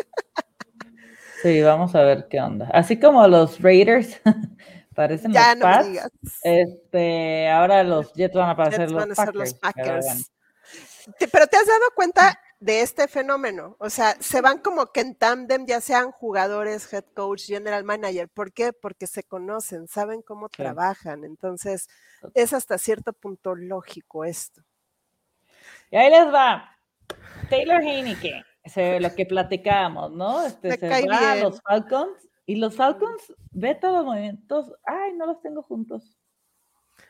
Sí, vamos a ver qué onda. Así como los Raiders Parecen los Pats. Este, ahora los Jets van a parecer, los, Packers, Pero te has dado cuenta de este fenómeno. O sea, se van como que en tándem, ya sean jugadores, head coach, general manager. ¿Por qué? Porque se conocen, saben cómo trabajan. Entonces, es hasta cierto punto lógico esto. Y ahí les va. Taylor Heineke, lo que platicábamos, ¿no? Este, se va a los Falcons y los Falcons, ve todos los movimientos. Ay, no los tengo juntos.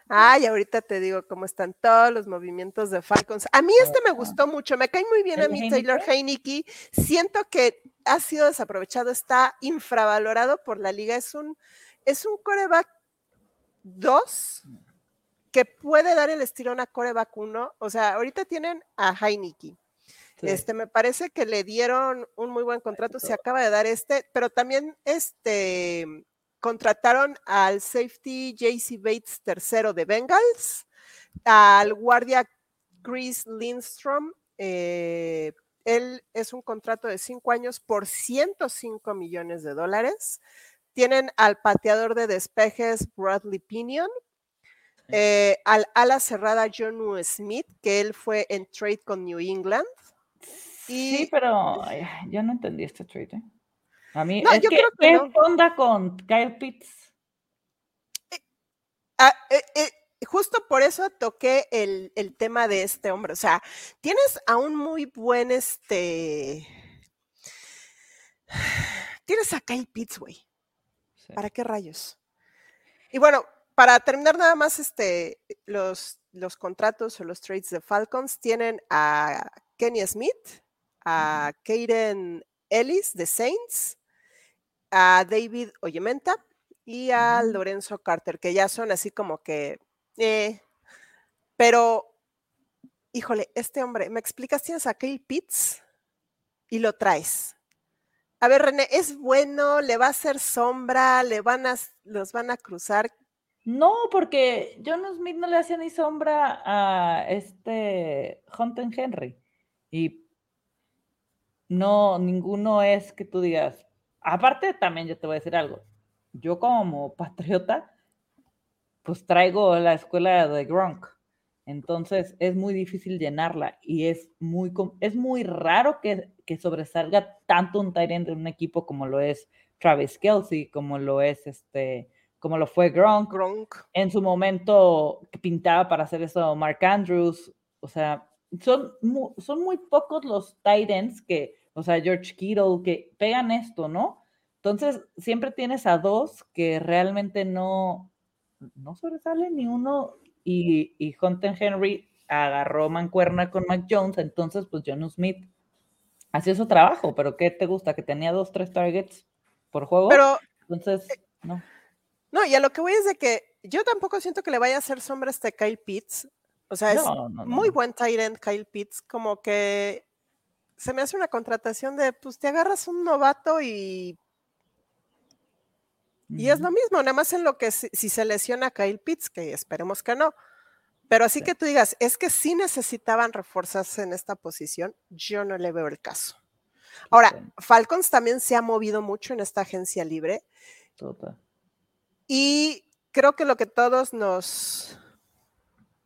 Ay, ahorita te digo cómo están todos los movimientos de Falcons. A mí este me gustó mucho, me cae muy bien a mí Taylor Heineke. Siento que ha sido desaprovechado, está infravalorado por la liga. Es un, es un coreback 2 que puede dar el estirón a coreback 1. O sea, ahorita tienen a Heineke. Este, me parece que le dieron un muy buen contrato, se acaba de dar este, pero también este contrataron al safety JC Bates tercero de Bengals, al guardia Chris Lindstrom. Eh, él es un contrato de cinco años por 105 millones de dólares. Tienen al pateador de despejes Bradley Pinion, eh, al ala cerrada John Smith, que él fue en trade con New England. Sí, pero yo no entendí este trade. ¿eh? A mí, es que, ¿qué onda con Kyle Pitts? Eh, ah, eh, eh, justo por eso toqué el, tema de este hombre. O sea, tienes a un muy buen este. Tienes a Kyle Pitts, güey. ¿Para qué rayos? Y bueno, para terminar nada más este, los, los contratos o los trades de Falcons, tienen a Kenny Smith, a Kaden Ellis de Saints, a David Oyementa y a Lorenzo Carter, que ya son así como que, eh, pero, híjole, este hombre, ¿me explicas? Tienes a Kyle Pitts y lo traes. A ver, René, ¿es bueno? ¿Le va a hacer sombra? ¿Le van a, los van a cruzar? No, porque John Smith no le hacía ni sombra a este Hunter Henry. Y no, ninguno es que tú digas, Aparte, también yo te voy a decir algo. Yo como patriota, pues traigo la escuela de Gronk. Entonces es muy difícil llenarla y es muy, es muy raro que, sobresalga tanto un Tyrant de un equipo como lo es Travis Kelsey, como lo es este, como lo fue Gronk. Gronk. En su momento pintaba para hacer eso Mark Andrews. O sea, son, son muy pocos los Titans que o sea, George Kittle, que pegan esto, ¿no? Entonces, siempre tienes a dos que realmente no, no sobresalen ni uno, y, y Hunter Henry agarró mancuerna con Mac Jones, entonces, pues John Smith hacía su trabajo, pero ¿qué te gusta? Que tenía dos, tres targets por juego. Pero, entonces, eh, no. No, y a lo que voy es de que yo tampoco siento que le vaya a hacer sombra a este Kyle Pitts. O sea, es muy buen tight end Kyle Pitts, como que se me hace una contratación de, pues te agarras un novato y... Y es lo mismo, nada más en lo que si, se lesiona Kyle Pitts, que esperemos que no. Pero así que tú digas, es que sí necesitaban reforzarse en esta posición, yo no le veo el caso. Ahora, Falcons también se ha movido mucho en esta agencia libre. Total. Y creo que lo que todos nos,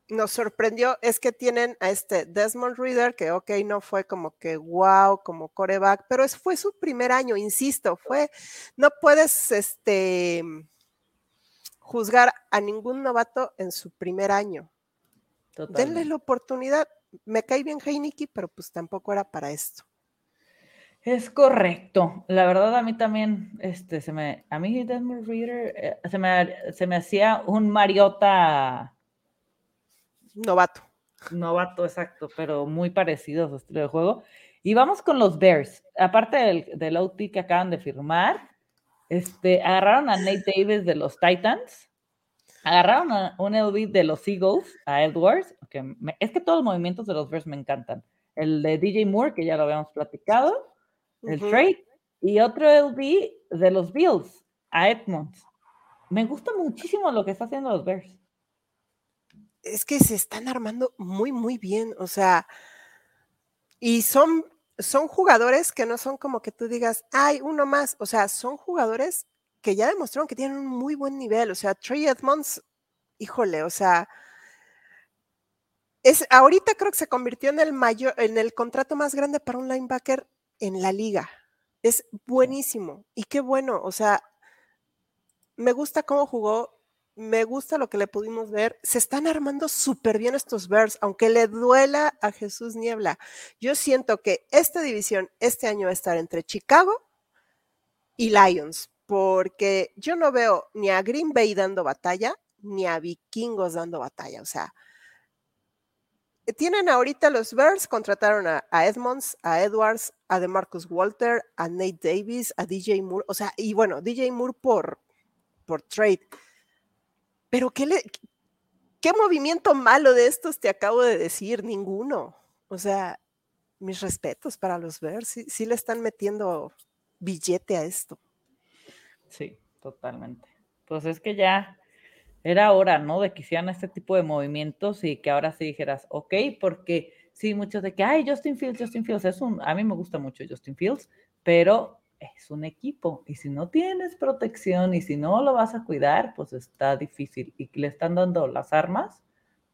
nos sorprendió es que tienen a este Desmond Reader, que ok, no fue como que wow, como coreback, pero es, fue su primer año, insisto, fue, no puedes este, juzgar a ningún novato en su primer año. Denle la oportunidad. Me cae bien Heineke, pero pues tampoco era para esto. Es correcto. La verdad, a mí también, este, se me, a mí Desmond Reader eh, se, me, se me hacía un Mariota Novato. Novato, exacto, pero muy parecido a su estilo de juego. Y vamos con los Bears. Aparte del, del OT que acaban de firmar, este, agarraron a Nate Davis de los Titans, agarraron a un LB de los Eagles, a Edwards, que es que todos los movimientos de los Bears me encantan. El de DJ Moore, que ya lo habíamos platicado, el trade, y otro LB de los Bills, a Edmonds. Me gusta muchísimo lo que está haciendo los Bears es que se están armando muy, muy bien. O sea, y son, son jugadores que no son como que tú digas, hay uno más. O sea, son jugadores que ya demostraron que tienen un muy buen nivel. O sea, Trey Edmonds, híjole, o sea, es, ahorita creo que se convirtió en el mayor, en el contrato más grande para un linebacker en la liga. Es buenísimo. Y qué bueno, o sea, me gusta cómo jugó, me gusta lo que le pudimos ver. Se están armando súper bien estos Bears, aunque le duela a Jesús Niebla. Yo siento que esta división este año va a estar entre Chicago y Lions, porque yo no veo ni a Green Bay dando batalla, ni a Vikingos dando batalla. O sea, tienen ahorita los Bears, contrataron a, Edmonds, a Edwards, a DeMarcus Walter, a Nate Davis, a DJ Moore, o sea, y bueno, DJ Moore por, por trade. Pero ¿qué, ¿qué movimiento malo de estos te acabo de decir? Ninguno. O sea, mis respetos para los Bears, sí, sí le están metiendo billete a esto. Sí, totalmente. Pues es que ya era hora, ¿no? De que hicieran este tipo de movimientos y que ahora sí dijeras, ok, porque sí, muchos de que, ay, Justin Fields, Justin Fields, es un, a mí me gusta mucho Justin Fields, pero es un equipo y si no tienes protección y si no lo vas a cuidar, pues está difícil y le están dando las armas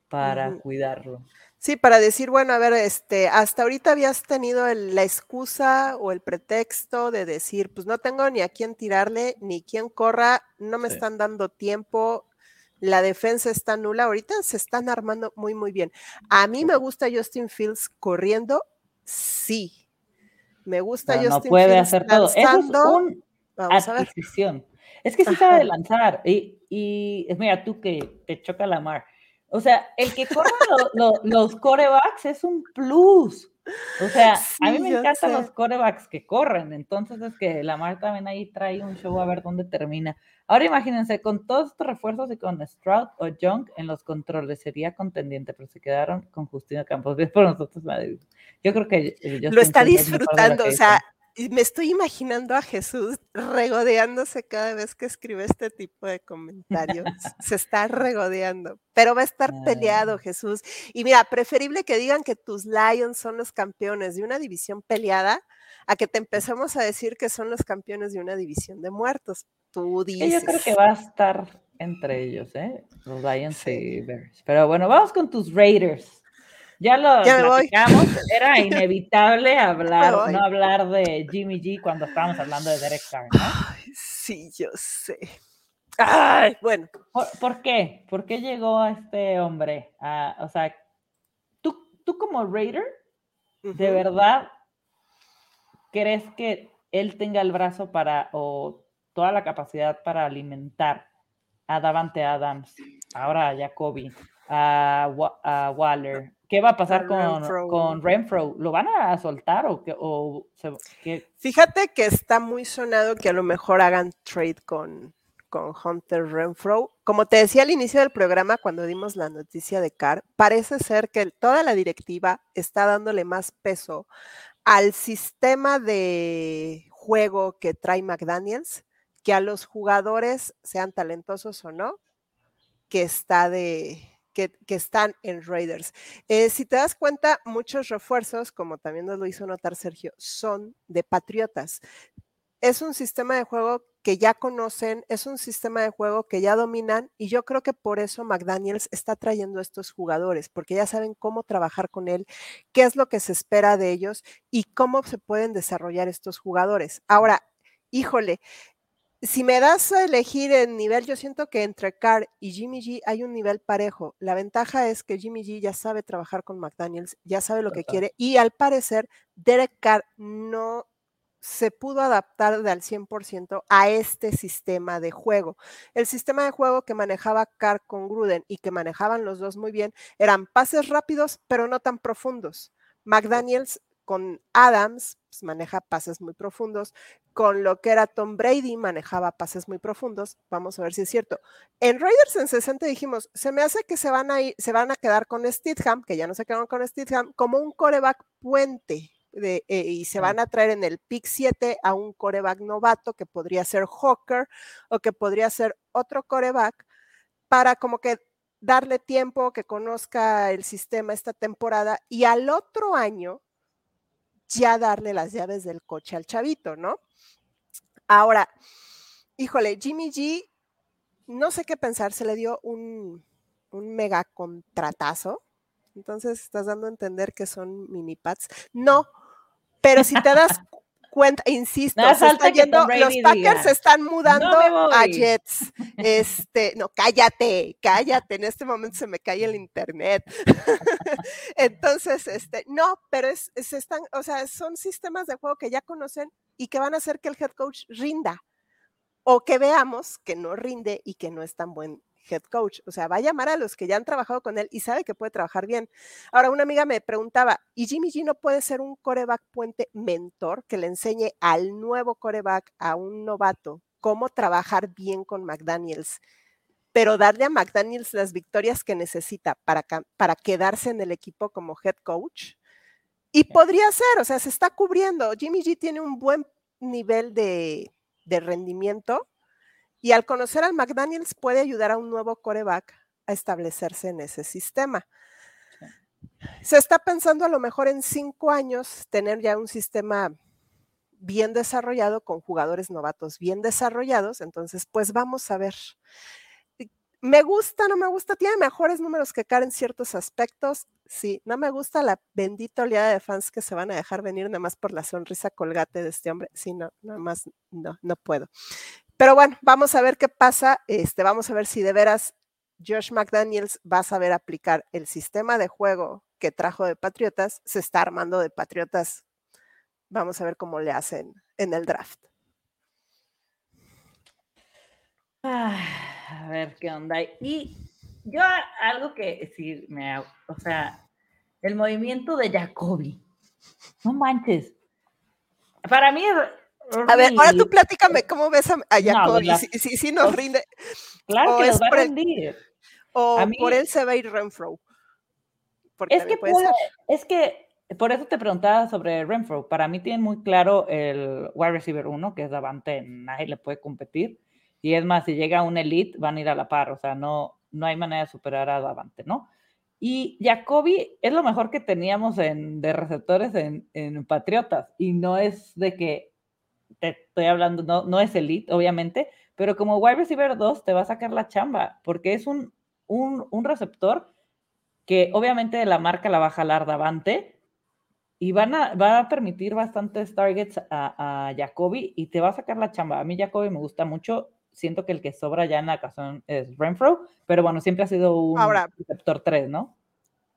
para cuidarlo. Sí, para decir, bueno, a ver, este, hasta ahorita habías tenido la excusa o el pretexto de decir, pues no tengo ni a quién tirarle, ni quién corra, no me están dando tiempo, la defensa está nula, ahorita se están armando muy, muy bien. A mí me gusta Justin Fields corriendo, sí. Me gusta Justin no puede hacer todo. Eso es una adquisición. Es que sí sabe lanzar. Y, y mira, tú que te choca la mar. O sea, el que corra los corebacks es un plus. O sea, a mí me encantan los corebacks que corren, entonces es que Lamar también ahí trae un show a ver dónde termina. Ahora imagínense, con todos estos refuerzos y con Stroud o Young en los controles, sería contendiente, pero se quedaron con Justino Campos. Bien por nosotros, yo creo que... Lo está disfrutando, o sea, me estoy imaginando a Jesús regodeándose cada vez que escribe este tipo de comentarios. Se está regodeando, pero va a estar peleado Jesús. Y mira, preferible que digan que tus Lions son los campeones de una división peleada a que te empecemos a decir que son los campeones de una división de muertos. Tú dices. Yo creo que va a estar entre ellos, ¿eh? Los Lions y Bears. Pero bueno, vamos con tus Raiders. Ya lo platicamos, era inevitable hablar, no hablar de Jimmy G cuando estábamos hablando de Derek Carr, ¿no? sí, yo sé. Ay, bueno. ¿Por, qué? ¿Por qué llegó a este hombre? o sea, tú, tú como Raider, ¿de verdad crees que él tenga el brazo para, o toda la capacidad para alimentar a Davante Adams, ahora a Jacoby, a, a Waller, ¿Qué va a pasar con Renfro. ¿Lo van a soltar o, o Fíjate que está muy sonado que a lo mejor hagan trade con, con Hunter Renfro. Como te decía al inicio del programa, cuando dimos la noticia de Carr, parece ser que toda la directiva está dándole más peso al sistema de juego que trae McDaniels que a los jugadores, sean talentosos o no, que está de, que, están en Raiders. Eh, si te das cuenta, muchos refuerzos, como también nos lo hizo notar Sergio, son de Patriotas. Es un sistema de juego que ya conocen, es un sistema de juego que ya dominan y yo creo que por eso McDaniels está trayendo a estos jugadores, porque ya saben cómo trabajar con él, qué es lo que se espera de ellos y cómo se pueden desarrollar estos jugadores. Ahora, híjole, si me das a elegir el nivel, yo siento que entre Carr y Jimmy G hay un nivel parejo. La ventaja es que Jimmy G ya sabe trabajar con McDaniels, ya sabe lo que quiere y al parecer Derek Carr no se pudo adaptar al 100% a este sistema de juego. El sistema de juego que manejaba Carr con Gruden y que manejaban los dos muy bien eran pases rápidos, pero no tan profundos. McDaniels con Adams pues, maneja pases muy profundos, con lo que era Tom Brady manejaba pases muy profundos. Vamos a ver si es cierto. En Raiders en 60 dijimos, se me hace que se van a ir, se van a quedar con Stidham, que ya no se quedaron con Stidham, como un coreback puente. De, eh, y se van a traer en el pick 7 a un coreback novato que podría ser Hawker o que podría ser otro coreback para como que darle tiempo que conozca el sistema esta temporada y al otro año ya darle las llaves del coche al chavito, ¿no? Ahora, híjole, Jimmy G, no sé qué pensar, se le dio un, un mega contratazo Entonces estás dando a entender que son mini pads. No, pero si te das cuenta, insisto, los Packers se están mudando a Jets. Este, no, cállate, cállate, en este momento se me cae el internet. Entonces, este, no, pero es, están, o sea, son sistemas de juego que ya conocen y que van a hacer que el head coach rinda o que veamos que no rinde y que no es tan buen head coach. O sea, va a llamar a los que ya han trabajado con él y sabe que puede trabajar bien. Ahora, una amiga me preguntaba, ¿y Jimmy G no puede ser un coreback puente mentor que le enseñe al nuevo coreback, a un novato, cómo trabajar bien con McDaniels? Pero darle a McDaniels las victorias que necesita para, para quedarse en el equipo como head coach. Y podría ser, o sea, se está cubriendo. Jimmy G tiene un buen nivel de, de rendimiento y al conocer al McDaniels puede ayudar a un nuevo coreback a establecerse en ese sistema. Se está pensando a lo mejor en cinco años tener ya un sistema bien desarrollado con jugadores novatos bien desarrollados. Entonces, pues vamos a ver. Me gusta, no me gusta, tiene mejores números que Karen en ciertos aspectos. Sí, no me gusta la bendita oleada de fans que se van a dejar venir nada más por la sonrisa colgate de este hombre. Sí, no, nada más no, no puedo. Pero bueno, vamos a ver qué pasa. Este, vamos a ver si de veras Josh McDaniels va a saber aplicar el sistema de juego que trajo de Patriotas, se está armando de Patriotas. Vamos a ver cómo le hacen en el draft. a ver qué onda. Y yo algo que sí me, o sea, el movimiento de Jacoby. No manches. Para mí a ver, ahora tú platícame cómo ves a, Jacoby, si, si, nos rinde. Claro que nos va a rendir. o por él se va a ir Renfro. Es que, es que por eso te preguntaba sobre Renfro. Para mí tiene muy claro el wide receiver 1, que es Davante, nadie le puede competir. Y es más, si llega a un elite, van a ir a la par. O sea, no, no hay manera de superar a Davante, ¿no? Y Jacoby es lo mejor que teníamos en, de receptores en, en Patriotas. Y no es de que te estoy hablando, no, no es elite, obviamente, pero como wide receiver 2 te va a sacar la chamba, porque es un, un, receptor que obviamente la marca la va a jalar Davante y van a, va a permitir bastantes targets a, a Jacoby y te va a sacar la chamba. A mí Jacoby me gusta mucho, siento que el que sobra ya en la ocasión es Renfro, pero bueno, siempre ha sido un receptor 3, ¿no?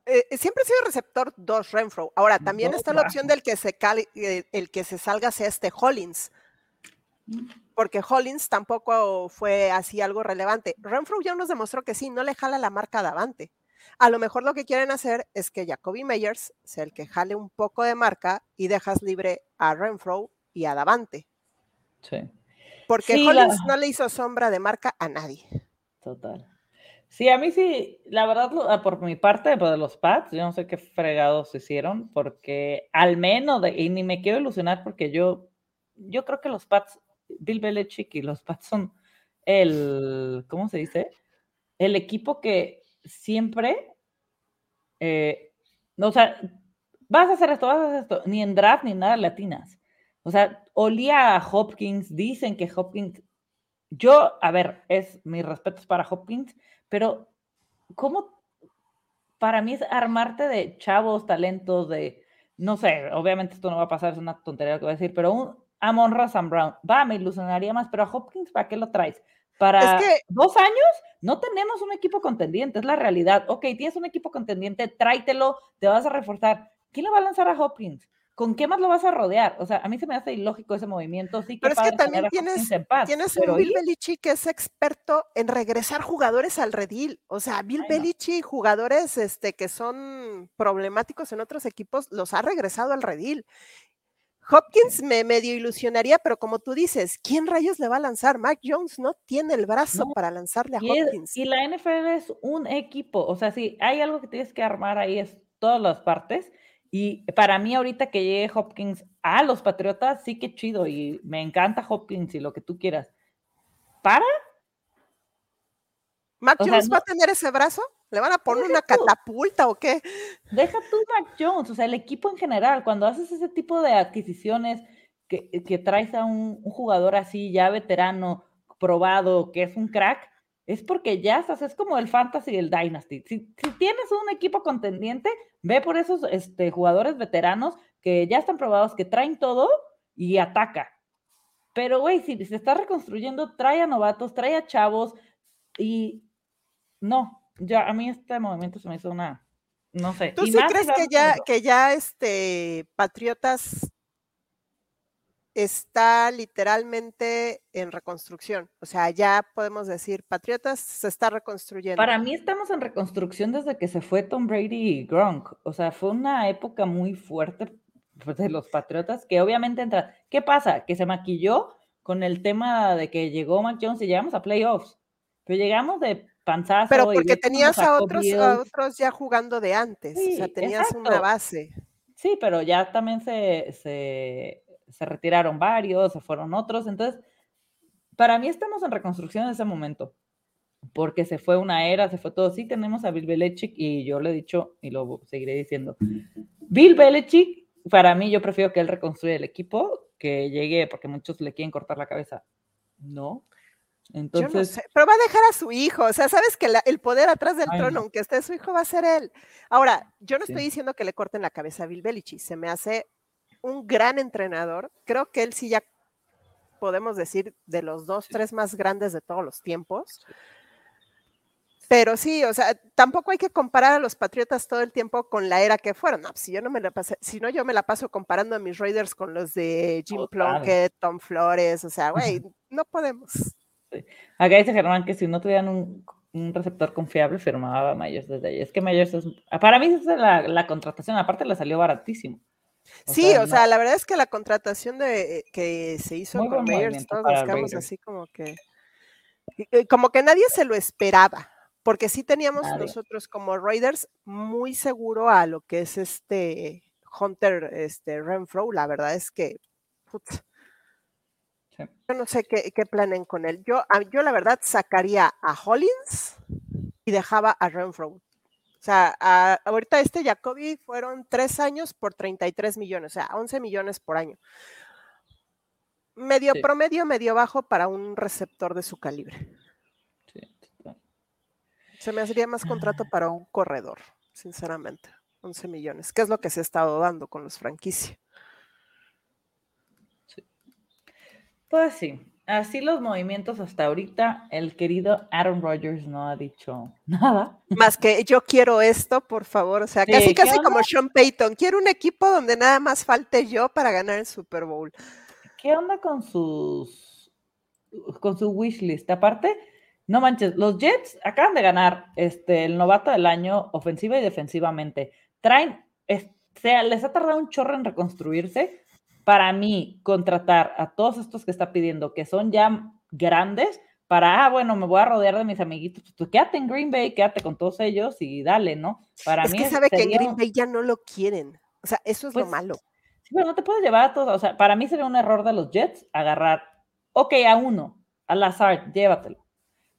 Eh, siempre ha sido receptor 2 Renfro. Ahora, también está la opción del que se eh, el que se salga sea este Hollins. Porque Hollins tampoco fue así algo relevante. Renfro ya nos demostró que sí, no le jala la marca Davante. A lo mejor lo que quieren hacer es que Jacoby Meyers sea el que jale un poco de marca y dejas libre a Renfro y a Davante. Sí. Porque Hollins no le hizo sombra de marca a nadie. Total. Sí, a mí sí, la verdad, ah, por mi parte, pues, de los Pats, yo no sé qué fregados hicieron, porque al menos, de, y ni me quiero ilusionar, porque yo, yo creo que los Pats, Bill Belichick y los Pats son el, ¿cómo se dice? El equipo que siempre, eh, o sea, vas a hacer esto, vas a hacer esto, ni en draft ni nada latinas. O sea, olía a Hopkins, dicen que Hopkins, yo, a ver, es mis respetos para Hopkins, pero, ¿cómo? Para mí es armarte de chavos, talentos, de, no sé, obviamente esto no va a pasar, es una tontería lo que voy a decir, pero un Amon Razan Brown, va, me ilusionaría más, pero a Hopkins, ¿para qué lo traes? Para dos años no tenemos un equipo contendiente, es la realidad. Ok, tienes un equipo contendiente, tráitelo, te vas a reforzar. ¿Quién le va a lanzar a Hopkins? ¿Con qué más lo vas a rodear? O sea, a mí se me hace ilógico ese movimiento. Sí, pero es que también tienes, tienes un Bill Belichick que es experto en regresar jugadores al redil. O sea, Bill Belichick, jugadores este, que son problemáticos en otros equipos, los ha regresado al redil. Hopkins me medio ilusionaría, pero como tú dices, ¿quién rayos le va a lanzar? Mac Jones no tiene el brazo para lanzarle a Hopkins. y la NFL es un equipo, o sea, si hay algo que tienes que armar ahí es todas las partes y para mí ahorita que llegue Hopkins a los Patriotas, sí que chido y me encanta Hopkins y lo que tú quieras. ¿Para? ¿Mac Jones va a tener ese brazo? ¿Le van a poner una catapulta o qué? Deja tú Mac Jones, o sea, el equipo en general, cuando haces ese tipo de adquisiciones que, traes a un, jugador así, ya veterano, probado, que es un crack, es porque ya estás, es como el Fantasy y el Dynasty. Si, tienes un equipo contendiente, ve por esos este, jugadores veteranos que ya están probados, que traen todo y ataca. Pero, güey, si se está reconstruyendo, trae a novatos, trae a chavos y no, ya a mí este movimiento se me hizo una, no sé. ¿Tú sí crees que ya, que ya este Patriotas está literalmente en reconstrucción. O sea, ya podemos decir, Patriotas se está reconstruyendo. Para mí estamos en reconstrucción desde que se fue Tom Brady y Gronk. O sea, fue una época muy fuerte pues, de los Patriotas que obviamente entra. ¿Qué pasa? Que se maquilló con el tema de que llegó Mac Jones y llegamos a playoffs. Pero llegamos de panzazo. Pero porque tenías a otros, a otros ya jugando de antes. o sea, tenías una base. Sí, pero ya también se, se se retiraron varios, se fueron otros. Entonces, para mí estamos en reconstrucción en ese momento, porque se fue una era, se fue todo. Sí, tenemos a Bill Belichick y yo le he dicho y lo seguiré diciendo. Bill Belichick, para mí, yo prefiero que él reconstruya el equipo que llegue, porque muchos le quieren cortar la cabeza. No. Entonces, pero va a dejar a su hijo, o sea, sabes que el poder atrás del trono, aunque esté su hijo, va a ser él. Ahora, yo no estoy diciendo que le corten la cabeza a Bill Belichick, se me hace un gran entrenador. Creo que él sí ya podemos decir de los dos, tres más grandes de todos los tiempos. Pero sí, o sea, tampoco hay que comparar a los Patriotas todo el tiempo con la era que fueron. No, si yo no me la pasé, si no yo me la paso comparando a mis Raiders con los de Jim Plunkett, Tom Flores, o sea, güey, no podemos. Acá dice Germán que si no tuvieran un, receptor confiable, firmaba a Myers desde ahí. Es que Myers es, para mí es la, la contratación, aparte le salió baratísimo sí, o sea, la verdad es que la contratación de que se hizo con Mayers, todos nos quedamos así como que como que nadie se lo esperaba, porque sí teníamos nosotros como Raiders muy seguro a lo que es este Hunter este Renfro, la verdad es que yo no sé qué, qué, planen con él. Yo, yo la verdad sacaría a Hollins y dejaba a Renfro. O sea, ahorita este Jacoby fueron tres años por 33 millones, o sea, 11 millones por año. Medio promedio, medio bajo para un receptor de su calibre. Sí, Se me haría más contrato ah. para un corredor, sinceramente. 11 millones, ¿Qué es lo que se ha estado dando con los franquicias. Sí. Pues sí, así los movimientos hasta ahorita, el querido Aaron Rodgers no ha dicho nada. Más que yo quiero esto, por favor. O sea, casi casi como Sean Payton. Quiero un equipo donde nada más falte yo para ganar el Super Bowl. ¿Qué onda con sus con su wishlist? Aparte, no manches, los Jets acaban de ganar este el novato del año ofensiva y defensivamente. Traen, o sea, les ha tardado un chorro en reconstruirse para mí, contratar a todos estos que está pidiendo, que son ya grandes, para, ah, bueno, me voy a rodear de mis amiguitos, pues, pues quédate en Green Bay, quédate con todos ellos y dale, ¿no? Para es mí. Que sabe que en Green Bay ya no lo quieren. O sea, eso es lo pues, malo. Sí, pero no te puedes llevar a todos. O sea, para mí sería un error de los Jets agarrar, ok, a uno, a Lazard, llévatelo.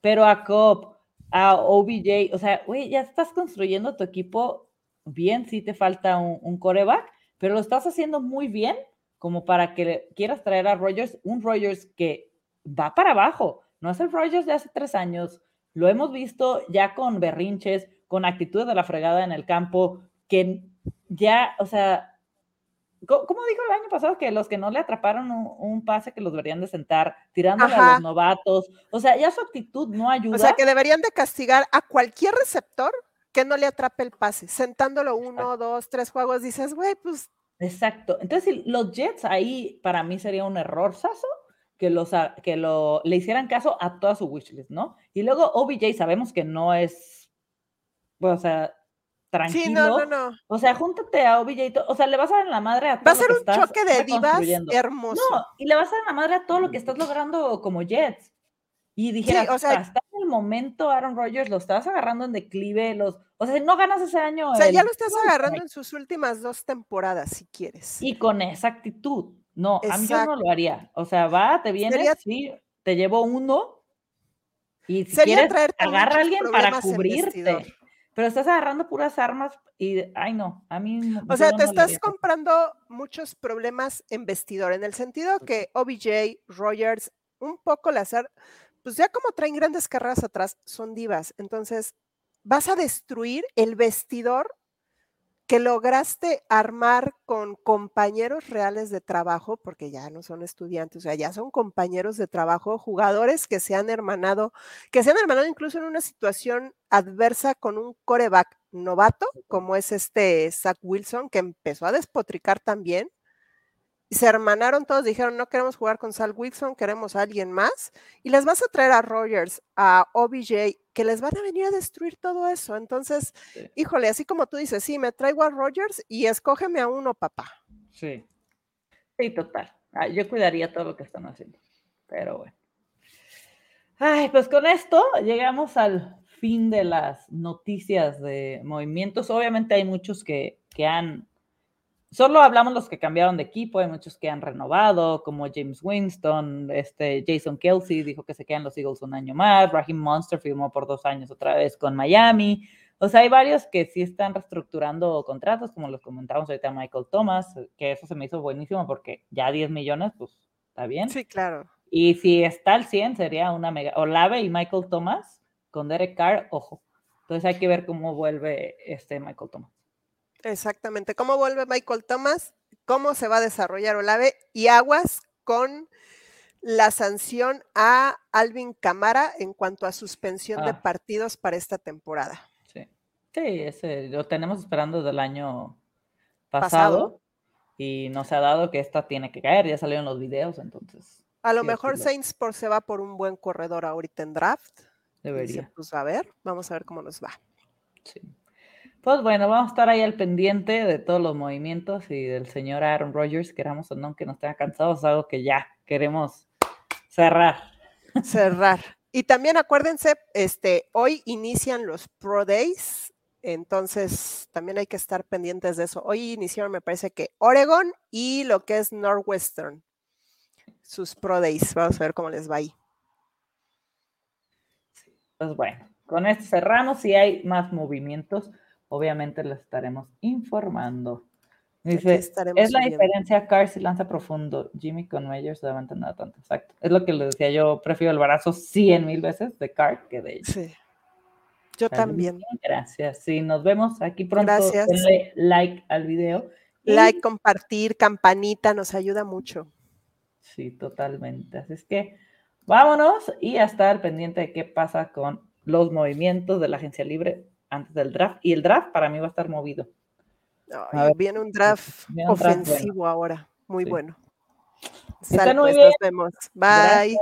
Pero a Cobb, a OBJ, o sea, güey, ya estás construyendo tu equipo bien, sí te falta un, un coreback, pero lo estás haciendo muy bien como para que quieras traer a Rogers, un Rogers que va para abajo, no es el Rogers de hace tres años, lo hemos visto ya con berrinches, con actitudes de la fregada en el campo, que ya, o sea, ¿cómo dijo el año pasado que los que no le atraparon un, pase que los deberían de sentar, tirándole a los novatos? O sea, ya su actitud no ayuda. O sea, que deberían de castigar a cualquier receptor que no le atrape el pase, sentándolo uno, dos, tres juegos, dices, güey, pues Exacto. Entonces, los Jets ahí para mí sería un error, Saso, que, los, que lo, le hicieran caso a toda su wishlist, ¿no? Y luego OBJ sabemos que no es, pues, o sea, tranquilo. Sí, no, no, no. O sea, júntate a OBJ, o sea, le vas a dar la madre a todo Va a ser un choque de divas hermoso. No, y le vas a dar la madre a todo lo que estás logrando como Jets. Y dijera, o sea, hasta en el momento Aaron Rodgers lo estás agarrando en declive, los, o sea, no ganas ese año. O sea, ya lo estás agarrando en sus últimas dos temporadas, si quieres. Y con esa actitud. No, a mí yo no lo haría. O sea, va, te vienes, sí, te llevo uno y si quieres, agarra a alguien para cubrirte. Pero estás agarrando puras armas y, ay no, a mí. O sea, te estás comprando muchos problemas en vestidor, en el sentido que OBJ, Rogers, un poco las pues ya como traen grandes carreras atrás, son divas. Entonces, vas a destruir el vestidor que lograste armar con compañeros reales de trabajo, porque ya no son estudiantes, o sea, ya son compañeros de trabajo, jugadores que se han hermanado, que se han hermanado incluso en una situación adversa con un coreback novato, como es este Zach Wilson, que empezó a despotricar también, se hermanaron todos, dijeron, no queremos jugar con Sal Wilson, queremos a alguien más, y les vas a traer a Rogers, a OBJ, que les van a venir a destruir todo eso. Entonces, híjole, así como tú dices, sí, me traigo a Rogers y escógeme a uno, papá. Sí, sí, total. Yo cuidaría todo lo que están haciendo, pero bueno. Ay, pues con esto llegamos al fin de las noticias de movimientos. Obviamente hay muchos que, que han Solo hablamos los que cambiaron de equipo, hay muchos que han renovado, como James Winston, este Jason Kelsey dijo que se quedan los Eagles un año más, Raheem Monster firmó por dos años otra vez con Miami. O sea, hay varios que sí están reestructurando contratos, como los comentábamos ahorita Michael Thomas, que eso se me hizo buenísimo porque ya 10 millones, pues está bien. Sí, claro. Y si está al 100, sería una mega. Olave y Michael Thomas con Derek Carr, ojo. Entonces hay que ver cómo vuelve este Michael Thomas. Exactamente. ¿Cómo vuelve Michael Thomas? ¿Cómo se va a desarrollar Olave? Y aguas con la sanción a Alvin Camara en cuanto a suspensión de ah. partidos para esta temporada. Sí, sí ese, lo tenemos esperando desde el año pasado, y nos ha dado que esta tiene que caer. Ya salieron los videos, entonces. A lo mejor Saints por, se va por un buen corredor ahorita en draft. Debería. Pues a ver, vamos a ver cómo nos va. Sí. Pues bueno, vamos a estar ahí al pendiente de todos los movimientos y del señor Aaron Rodgers, queramos o no, que nos tenga cansados, algo que ya queremos cerrar. Cerrar. Y también acuérdense, este, hoy inician los Pro Days, entonces también hay que estar pendientes de eso. Hoy iniciaron, me parece que Oregon y lo que es Northwestern, sus Pro Days. Vamos a ver cómo les va ahí. Pues bueno, con esto cerramos. Si hay más movimientos, obviamente les estaremos informando. Dice, es la diferencia Carr si lanza profundo. Jimmy con Meyers no nada tanto. Exacto. Es lo que le decía yo, prefiero el brazo 100 mil veces de Carr que de ella. Sí. Yo también. Gracias. Sí, nos vemos aquí pronto. Gracias. Denle like al video. Like, compartir, campanita, nos ayuda mucho. Sí, totalmente. Así es que vámonos y a estar pendiente de qué pasa con los movimientos de la agencia libre antes del draft. Y el draft para mí va a estar movido. viene un draft ofensivo ahora, muy bueno. Saludos, nos vemos. bye.